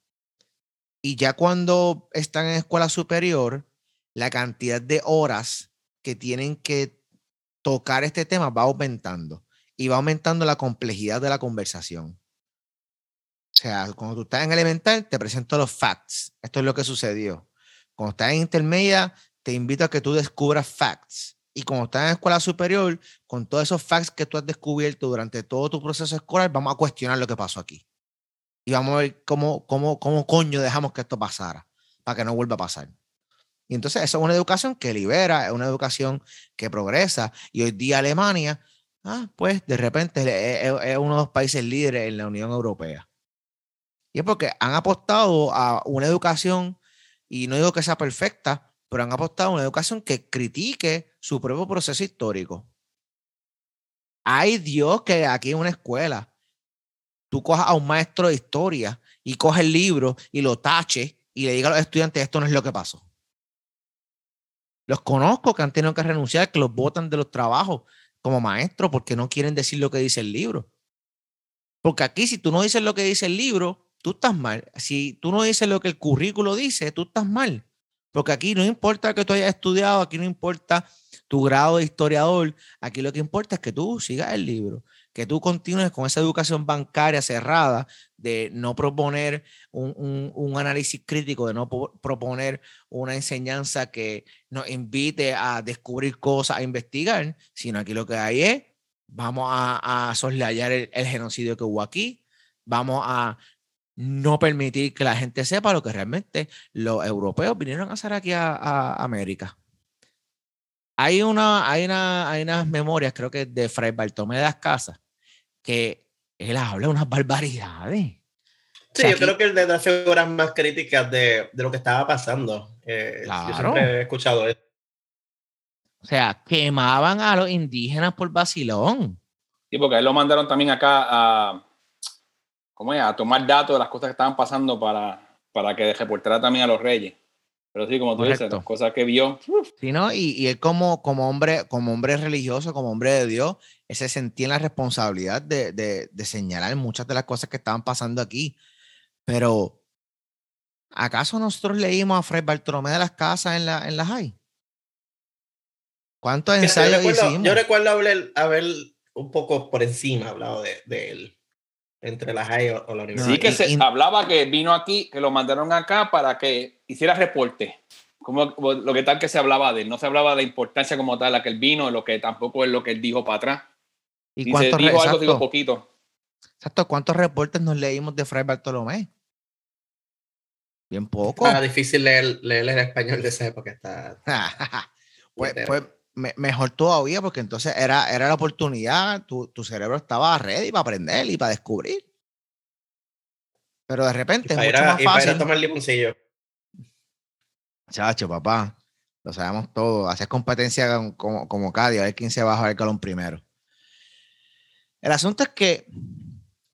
Y ya cuando están en escuela superior, la cantidad de horas que tienen que tocar este tema va aumentando y va aumentando la complejidad de la conversación. O sea, cuando tú estás en elemental, te presento los facts. Esto es lo que sucedió. Cuando estás en intermedia, te invito a que tú descubras facts. Y cuando estás en escuela superior, con todos esos facts que tú has descubierto durante todo tu proceso escolar, vamos a cuestionar lo que pasó aquí. Y vamos a ver cómo, cómo, cómo coño dejamos que esto pasara, para que no vuelva a pasar. Y entonces eso es una educación que libera, es una educación que progresa. Y hoy día Alemania, ah, pues de repente es, uno de los países líderes en la Unión Europea. Y es porque han apostado a una educación, y no digo que sea perfecta, pero han apostado a una educación que critique su propio proceso histórico. Hay Dios que aquí en una escuela tú cojas a un maestro de historia y coges el libro y lo taches y le digas a los estudiantes, esto no es lo que pasó. Los conozco que han tenido que renunciar, que los votan de los trabajos como maestro porque no quieren decir lo que dice el libro. Porque aquí si tú no dices lo que dice el libro, tú estás mal. Si tú no dices lo que el currículo dice, tú estás mal. Porque aquí no importa que tú hayas estudiado, aquí no importa tu grado de historiador, aquí lo que importa es que tú sigas el libro, que tú continúes con esa educación bancaria cerrada de no proponer un, análisis crítico, de no proponer una enseñanza que nos invite a descubrir cosas, a investigar, sino aquí lo que hay es, vamos a, soslayar el, el genocidio que hubo aquí, vamos a no permitir que la gente sepa lo que realmente los europeos vinieron a hacer aquí a, América. Hay, una, hay, una, hay unas memorias, creo que de Fray Bartolomé de las Casas, que él habla unas barbaridades. Sí, yo creo que es de las figuras más críticas de, de lo que estaba pasando. Eh, yo siempre he escuchado eso. O sea, quemaban a los indígenas por vacilón. Sí, porque él lo mandaron también acá a, ¿cómo es? a tomar datos de las cosas que estaban pasando para, para que reportara también a los reyes. Pero sí, como tú dices, las cosas que vio. Sí, ¿no? Y, y, él como, como, hombre, como hombre religioso, como hombre de Dios, él se sentía en la responsabilidad de, de, de, señalar muchas de las cosas que estaban pasando aquí. Pero, ¿acaso nosotros leímos a Fray Bartolomé de las Casas en la, en la high? ¿Cuántos ensayos hicimos? Yo recuerdo haber, haber, un poco por encima hablado de, de él entre la high o, la universidad. Sí, que se hablaba que vino aquí, que lo mandaron acá para que hiciera reporte. Como lo que tal que se hablaba de él. No se hablaba de la importancia como tal a que él vino, lo que tampoco es lo que él dijo para atrás. ¿Y cuántos, dijo algo, dijo poquito. Exacto, ¿cuántos reportes nos leímos de Fray Bartolomé? Bien poco. Era difícil leer, leer en español de esa época. Está... pues, pues mejor todavía, porque entonces era, era la oportunidad, tu, tu, cerebro estaba ready para aprender y para descubrir. Pero de repente es mucho más fácil. para tomar limoncillo. Chacho, papá, lo sabemos todo. Haces competencia como, como Cádiz, a ver quién se baja el calón primero. El asunto es que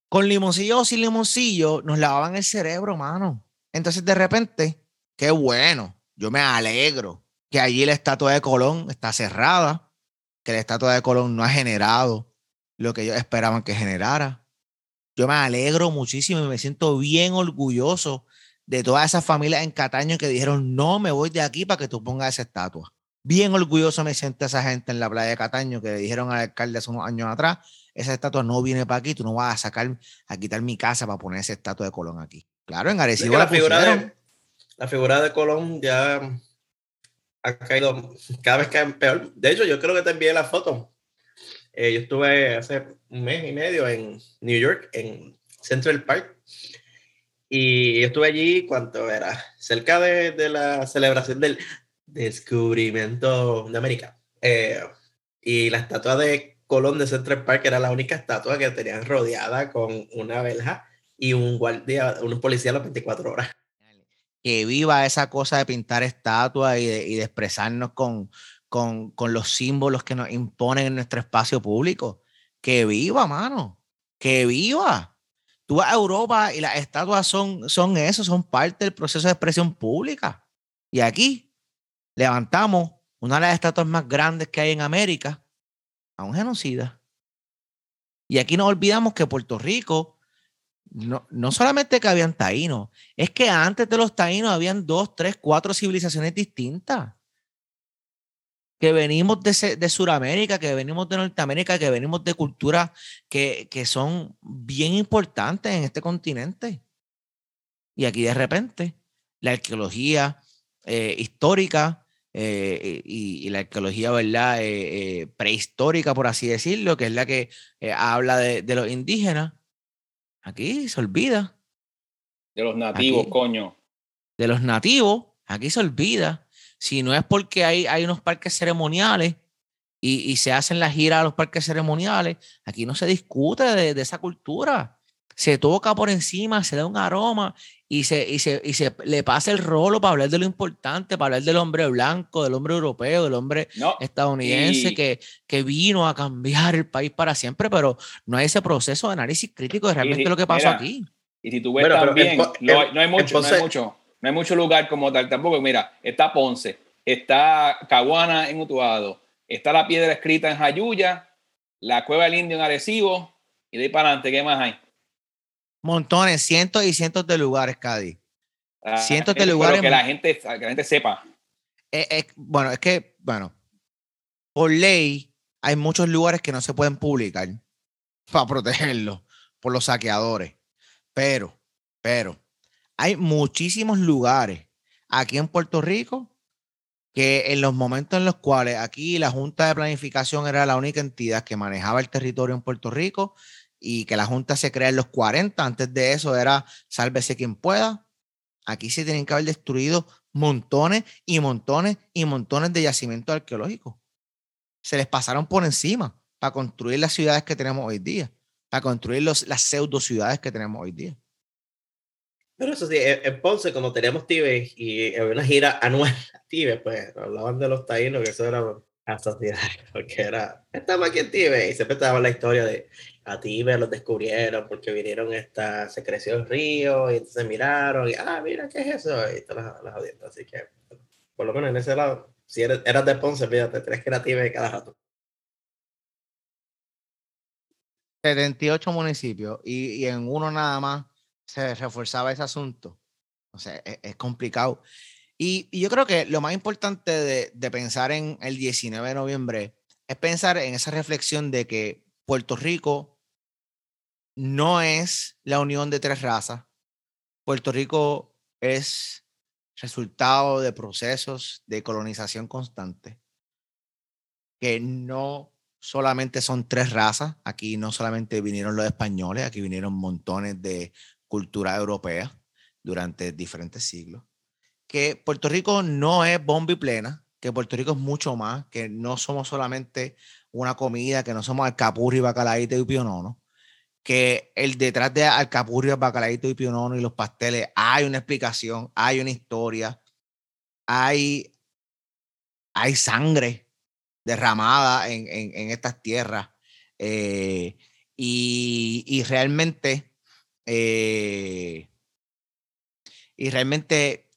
con limoncillo o sin limoncillo nos lavaban el cerebro, mano. Entonces, de repente, qué bueno, yo me alegro que allí la estatua de Colón está cerrada, que la estatua de Colón no ha generado lo que ellos esperaban que generara. Yo me alegro muchísimo y me siento bien orgulloso de todas esas familias en Cataño que dijeron, no me voy de aquí para que tú pongas esa estatua. Bien orgulloso me siento esa gente en la playa de Cataño que le dijeron al alcalde hace unos años atrás, esa estatua no viene para aquí, tú no vas a sacar, a quitar mi casa para poner esa estatua de Colón aquí. Claro, en Arecibo la, figura de, la figura de Colón ya ha caído, cada vez cae peor. De hecho, yo creo que te envié la foto. Eh, yo estuve hace un mes y medio en New York, en Central Park, y estuve allí cuando era cerca de, de la celebración del descubrimiento de América. Eh, y la estatua de Colón de Central Park era la única estatua que tenían rodeada con una verja y un guardia, un policía a las 24 horas que viva esa cosa de pintar estatuas y de, expresarnos con, con, con, los símbolos que nos imponen en nuestro espacio público. Que viva, mano. Que viva. Tú vas a Europa y las estatuas son, son eso, son parte del proceso de expresión pública. Y aquí levantamos una de las estatuas más grandes que hay en América a un genocida. Y aquí nos olvidamos que Puerto Rico no, no solamente que habían taínos, es que antes de los taínos habían dos, tres, cuatro civilizaciones distintas. Que venimos de, de Sudamérica, que venimos de Norteamérica, que venimos de culturas que, que son bien importantes en este continente. Y aquí de repente la arqueología eh, histórica eh, y, la arqueología ¿verdad? Eh, prehistórica, por así decirlo, que es la que habla de, de los indígenas, Aquí se olvida. De los nativos, coño. De los nativos, aquí se olvida. Si no es porque hay, hay unos parques ceremoniales y, y, se hacen las giras a los parques ceremoniales, aquí no se discute de, de esa cultura. se toca por encima, se da un aroma y se, y se, y se le pasa el rolo para hablar de lo importante, para hablar del hombre blanco, del hombre europeo, del hombre estadounidense que, que vino a cambiar el país para siempre, pero no hay ese proceso de análisis crítico de realmente lo que pasó aquí. Y si tú ves también, no, hay mucho, no hay mucho, no hay mucho lugar como tal tampoco. Mira, está Ponce, está Caguana en Utuado, está la piedra escrita en Jayuya, la cueva del Indio en Arecibo, y de ahí para adelante, ¿qué más hay? Montones, cientos y cientos de lugares, Cádiz. Ah, cientos de lugares. Que la gente, que la gente sepa. bueno, es que, bueno, por ley hay muchos lugares que no se pueden publicar para protegerlos por los saqueadores. Pero, pero, hay muchísimos lugares aquí en Puerto Rico que en los momentos en los cuales aquí la Junta de Planificación era la única entidad que manejaba el territorio en Puerto Rico y que la Junta se crea en los 40, antes de eso era sálvese quien pueda, aquí se tienen que haber destruido montones y montones y montones de yacimientos arqueológicos. Se les pasaron por encima para construir las ciudades que tenemos hoy día, para construir los, las pseudo ciudades que tenemos hoy día. Pero eso sí, en Ponce, como teníamos Tibes y había una gira anual Tibes, pues hablaban de los taínos, que eso era asociado, porque era, estamos aquí en Tibes, y siempre estaba la historia de a Tibes los descubrieron porque vinieron esta, se creció el río, y entonces miraron, y ah, mira, ¿qué es eso? Y todas las, audiencias, así que, por lo menos en ese lado, si eres, eras de Ponce, fíjate, tres creativas cada rato. 78 municipios y, y en uno nada más se reforzaba ese asunto. O sea, es, es complicado. Y, yo creo que lo más importante de, pensar en el 19 de noviembre es pensar en esa reflexión de que Puerto Rico no es la unión de tres razas. Puerto Rico es resultado de procesos de colonización constante, que no solamente son tres razas, aquí no solamente vinieron los españoles, aquí vinieron montones de cultura europea durante diferentes siglos. Que Puerto Rico no es bomba y plena, que Puerto Rico es mucho más, que no somos solamente una comida, que no somos alcapurri, bacalaíto y pionono, que el detrás de alcapurri, bacalaíto y pionono y los pasteles hay una explicación, hay una historia, hay, hay sangre derramada en, en, estas tierras. Eh, y, y, realmente eh, y realmente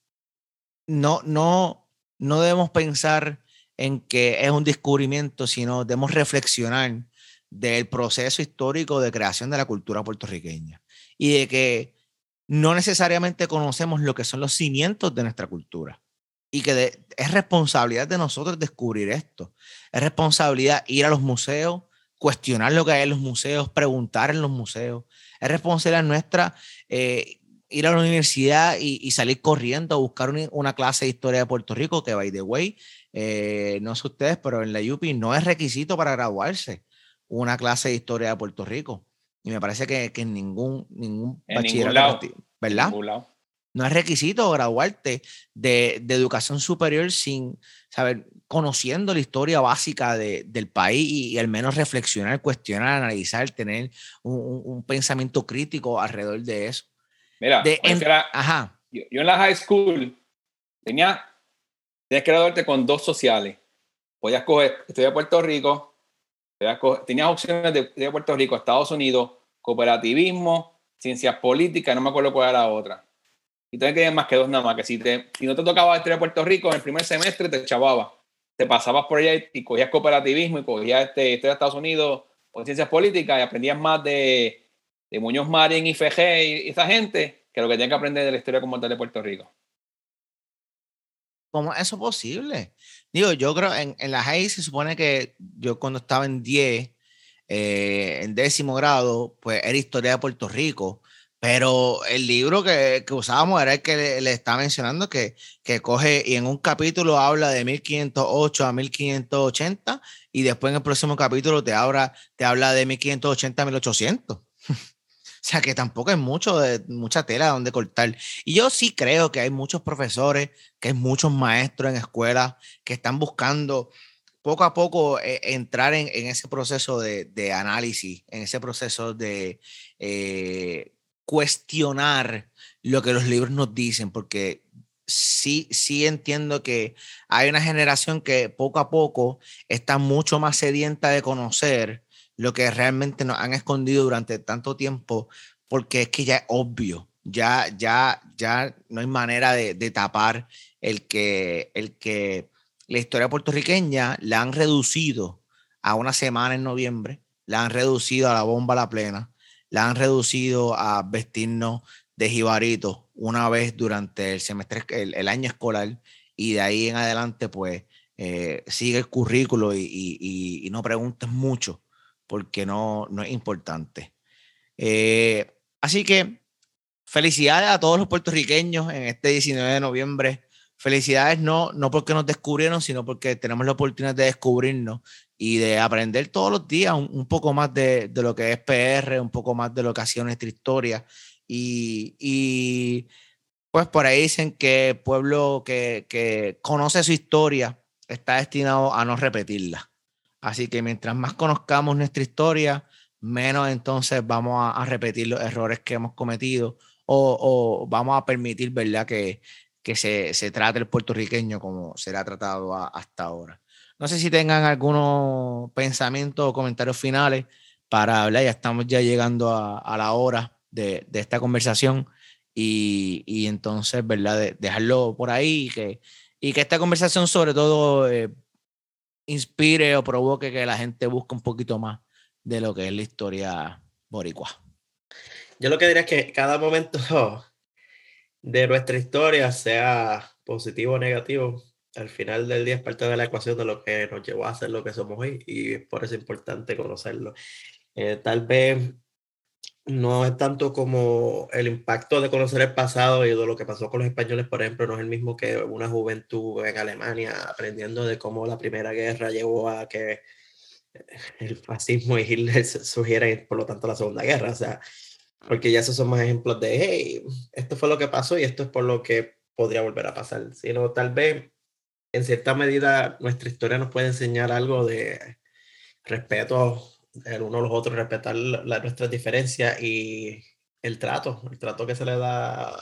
no, no, no debemos pensar en que es un descubrimiento, sino debemos reflexionar del proceso histórico de creación de la cultura puertorriqueña y de que no necesariamente conocemos lo que son los cimientos de nuestra cultura y que es responsabilidad de nosotros descubrir esto. Es responsabilidad ir a los museos, cuestionar lo que hay en los museos, preguntar en los museos, es responsabilidad nuestra eh, ir a la universidad y, salir corriendo a buscar una, clase de historia de Puerto Rico, que by the way, eh, no sé ustedes, pero en la UPI no es requisito para graduarse una clase de historia de Puerto Rico. Y me parece que, en ningún, ningún bachillerato, ¿verdad? No es requisito graduarte de, de educación superior sin saber conociendo la historia básica de, del país y, al menos reflexionar, cuestionar, analizar, tener un, un, pensamiento crítico alrededor de eso. Mira, ajá. Yo, en la high school tenía, tenías que graduarte con dos sociales. Podías coger, estoy de Puerto Rico, tenías opciones de, de Puerto Rico, Estados Unidos, cooperativismo, ciencias políticas, no me acuerdo cuál era la otra. Y también que más que dos nada más, que si, te, si no te tocaba historia de Puerto Rico, en el primer semestre te chavaba te pasabas por allá y cogías cooperativismo y cogías este, historia de Estados Unidos o ciencias políticas y aprendías más de, de Muñoz Marín y FG y, esa gente que lo que tenías que aprender de la historia como tal de Puerto Rico. ¿Cómo es eso posible? Digo, yo creo en, en la high se supone que yo cuando estaba en 10, eh, en décimo grado, pues era historia de Puerto Rico pero el libro que, que usábamos era el que le, le está mencionando, que, que, coge y en un capítulo habla de 1508 a 1580 y después en el próximo capítulo te habla, te habla de 1580 a 1800. o sea que tampoco es mucho de, mucha tela donde cortar. Y yo sí creo que hay muchos profesores, que hay muchos maestros en escuelas que están buscando poco a poco eh, entrar en, ese proceso de, análisis, en ese proceso de eh, cuestionar lo que los libros nos dicen, porque sí, sí entiendo que hay una generación que poco a poco está mucho más sedienta de conocer lo que realmente nos han escondido durante tanto tiempo, porque es que ya es obvio, ya, ya, ya no hay manera de, tapar el que, el que la historia puertorriqueña la han reducido a una semana en noviembre, la han reducido a la bomba a la plena, la han reducido a vestirnos de jibarito una vez durante el semestre, el, año escolar, y de ahí en adelante, pues, eh, sigue el currículo y, no preguntes mucho, porque no, no es importante. Eh, así que felicidades a todos los puertorriqueños en este 19 de noviembre felicidades no, no porque nos descubrieron, sino porque tenemos la oportunidad de descubrirnos y de aprender todos los días un, poco más de, lo que es PR, un poco más de lo que ha sido nuestra historia. Y, pues por ahí dicen que el pueblo que, que conoce su historia está destinado a no repetirla. Así que mientras más conozcamos nuestra historia, menos entonces vamos a, repetir los errores que hemos cometido o, o, vamos a permitir, ¿verdad? Que, que se, se trate el puertorriqueño como será tratado hasta ahora. No sé si tengan algunos pensamientos o comentarios finales para hablar. Ya estamos ya llegando a, la hora de, esta conversación y, entonces, ¿verdad? dejarlo por ahí y que, y que esta conversación sobre todo eh, inspire o provoque que la gente busque un poquito más de lo que es la historia boricua. Yo lo que diría es que cada momento de nuestra historia, sea positivo o negativo, al final del día es parte de la ecuación de lo que nos llevó a ser lo que somos hoy y es por eso importante conocerlo. Eh, tal vez no es tanto como el impacto de conocer el pasado y de lo que pasó con los españoles, por ejemplo, no es el mismo que una juventud en Alemania aprendiendo de cómo la Primera Guerra llevó a que el fascismo y Hitler surgieran, por lo tanto, la Segunda Guerra. O sea, porque ya esos son más ejemplos de, hey, esto fue lo que pasó y esto es por lo que podría volver a pasar. Sino tal vez, en cierta medida, nuestra historia nos puede enseñar algo de respeto el uno a los otros, respetar la, nuestras diferencias y el trato, el trato que se le da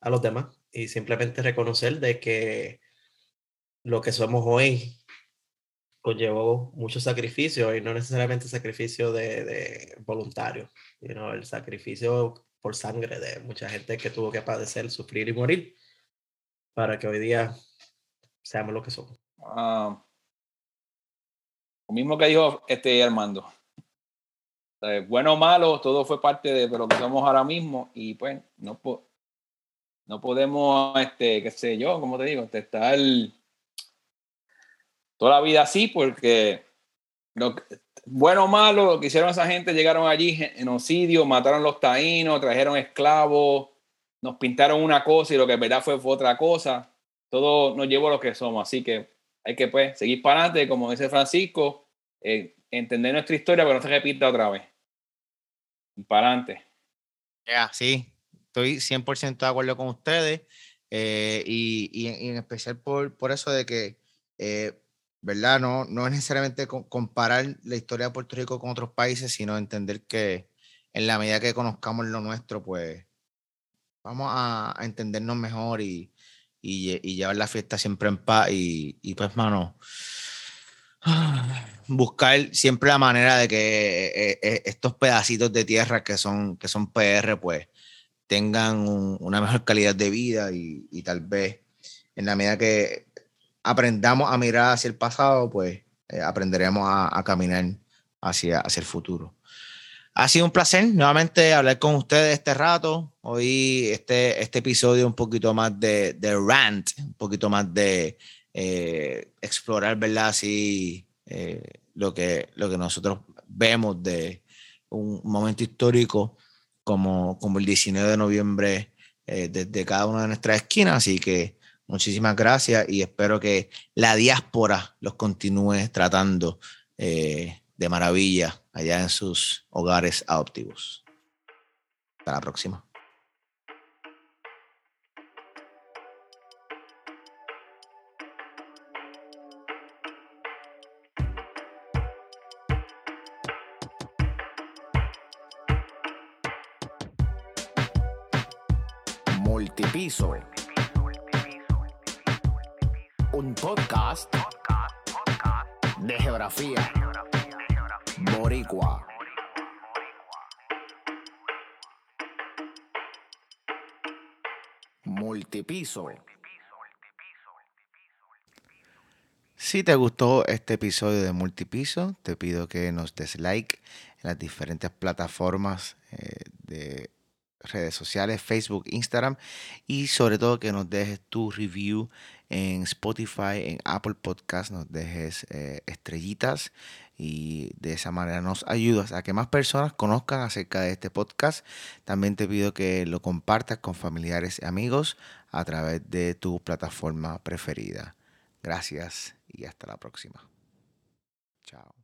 a los demás y simplemente reconocer de que lo que somos hoy conllevó mucho sacrificio y no necesariamente sacrificio de, de voluntario, sino el sacrificio por sangre de mucha gente que tuvo que padecer, sufrir y morir para que hoy día seamos lo que somos. Ah, lo mismo que dijo este Armando. bueno o malo, todo fue parte de lo que somos ahora mismo y pues no, no podemos, este, qué sé yo, como te digo, estar toda la vida así porque bueno o malo, lo que hicieron esa gente, llegaron allí, genocidio, mataron los taínos, trajeron esclavos, nos pintaron una cosa y lo que en verdad fue, fue otra cosa. Todo nos llevó a lo que somos, así que hay que pues seguir para adelante, como dice Francisco, eh, entender nuestra historia, pero no se repita otra vez. Para adelante. Ya, sí, estoy 100% de acuerdo con ustedes eh, y, y, en especial por, por eso de que eh, ¿verdad? No, no es necesariamente comparar la historia de Puerto Rico con otros países, sino entender que en la medida que conozcamos lo nuestro, pues vamos a, entendernos mejor y, y, llevar la fiesta siempre en paz y, pues, mano, buscar siempre la manera de que eh, eh, estos pedacitos de tierra que son, que son PR, pues tengan una mejor calidad de vida y tal vez en la medida que aprendamos a mirar hacia el pasado, pues eh, aprenderemos a, caminar hacia, hacia el futuro. Ha sido un placer nuevamente hablar con ustedes este rato. Hoy este, este episodio un poquito más de, de rant, un poquito más de eh, explorar, ¿verdad? Así eh, lo, que, lo que nosotros vemos de un momento histórico como, como el 19 de noviembre desde cada una de nuestras esquinas. Así que Muchísimas gracias y espero que la diáspora los continúe tratando eh, de maravilla allá en sus hogares adoptivos. Hasta la próxima. Multipiso. De geografía. Boricua. Multipiso. Si te gustó este episodio de Multipiso, te pido que nos des like en las diferentes plataformas eh, de redes sociales, Facebook, Instagram y sobre todo que nos dejes tu review en Spotify, en Apple Podcast, nos dejes eh, estrellitas y de esa manera nos ayudas a que más personas conozcan acerca de este podcast. También te pido que lo compartas con familiares y amigos a través de tu plataforma preferida. Gracias y hasta la próxima. Chao.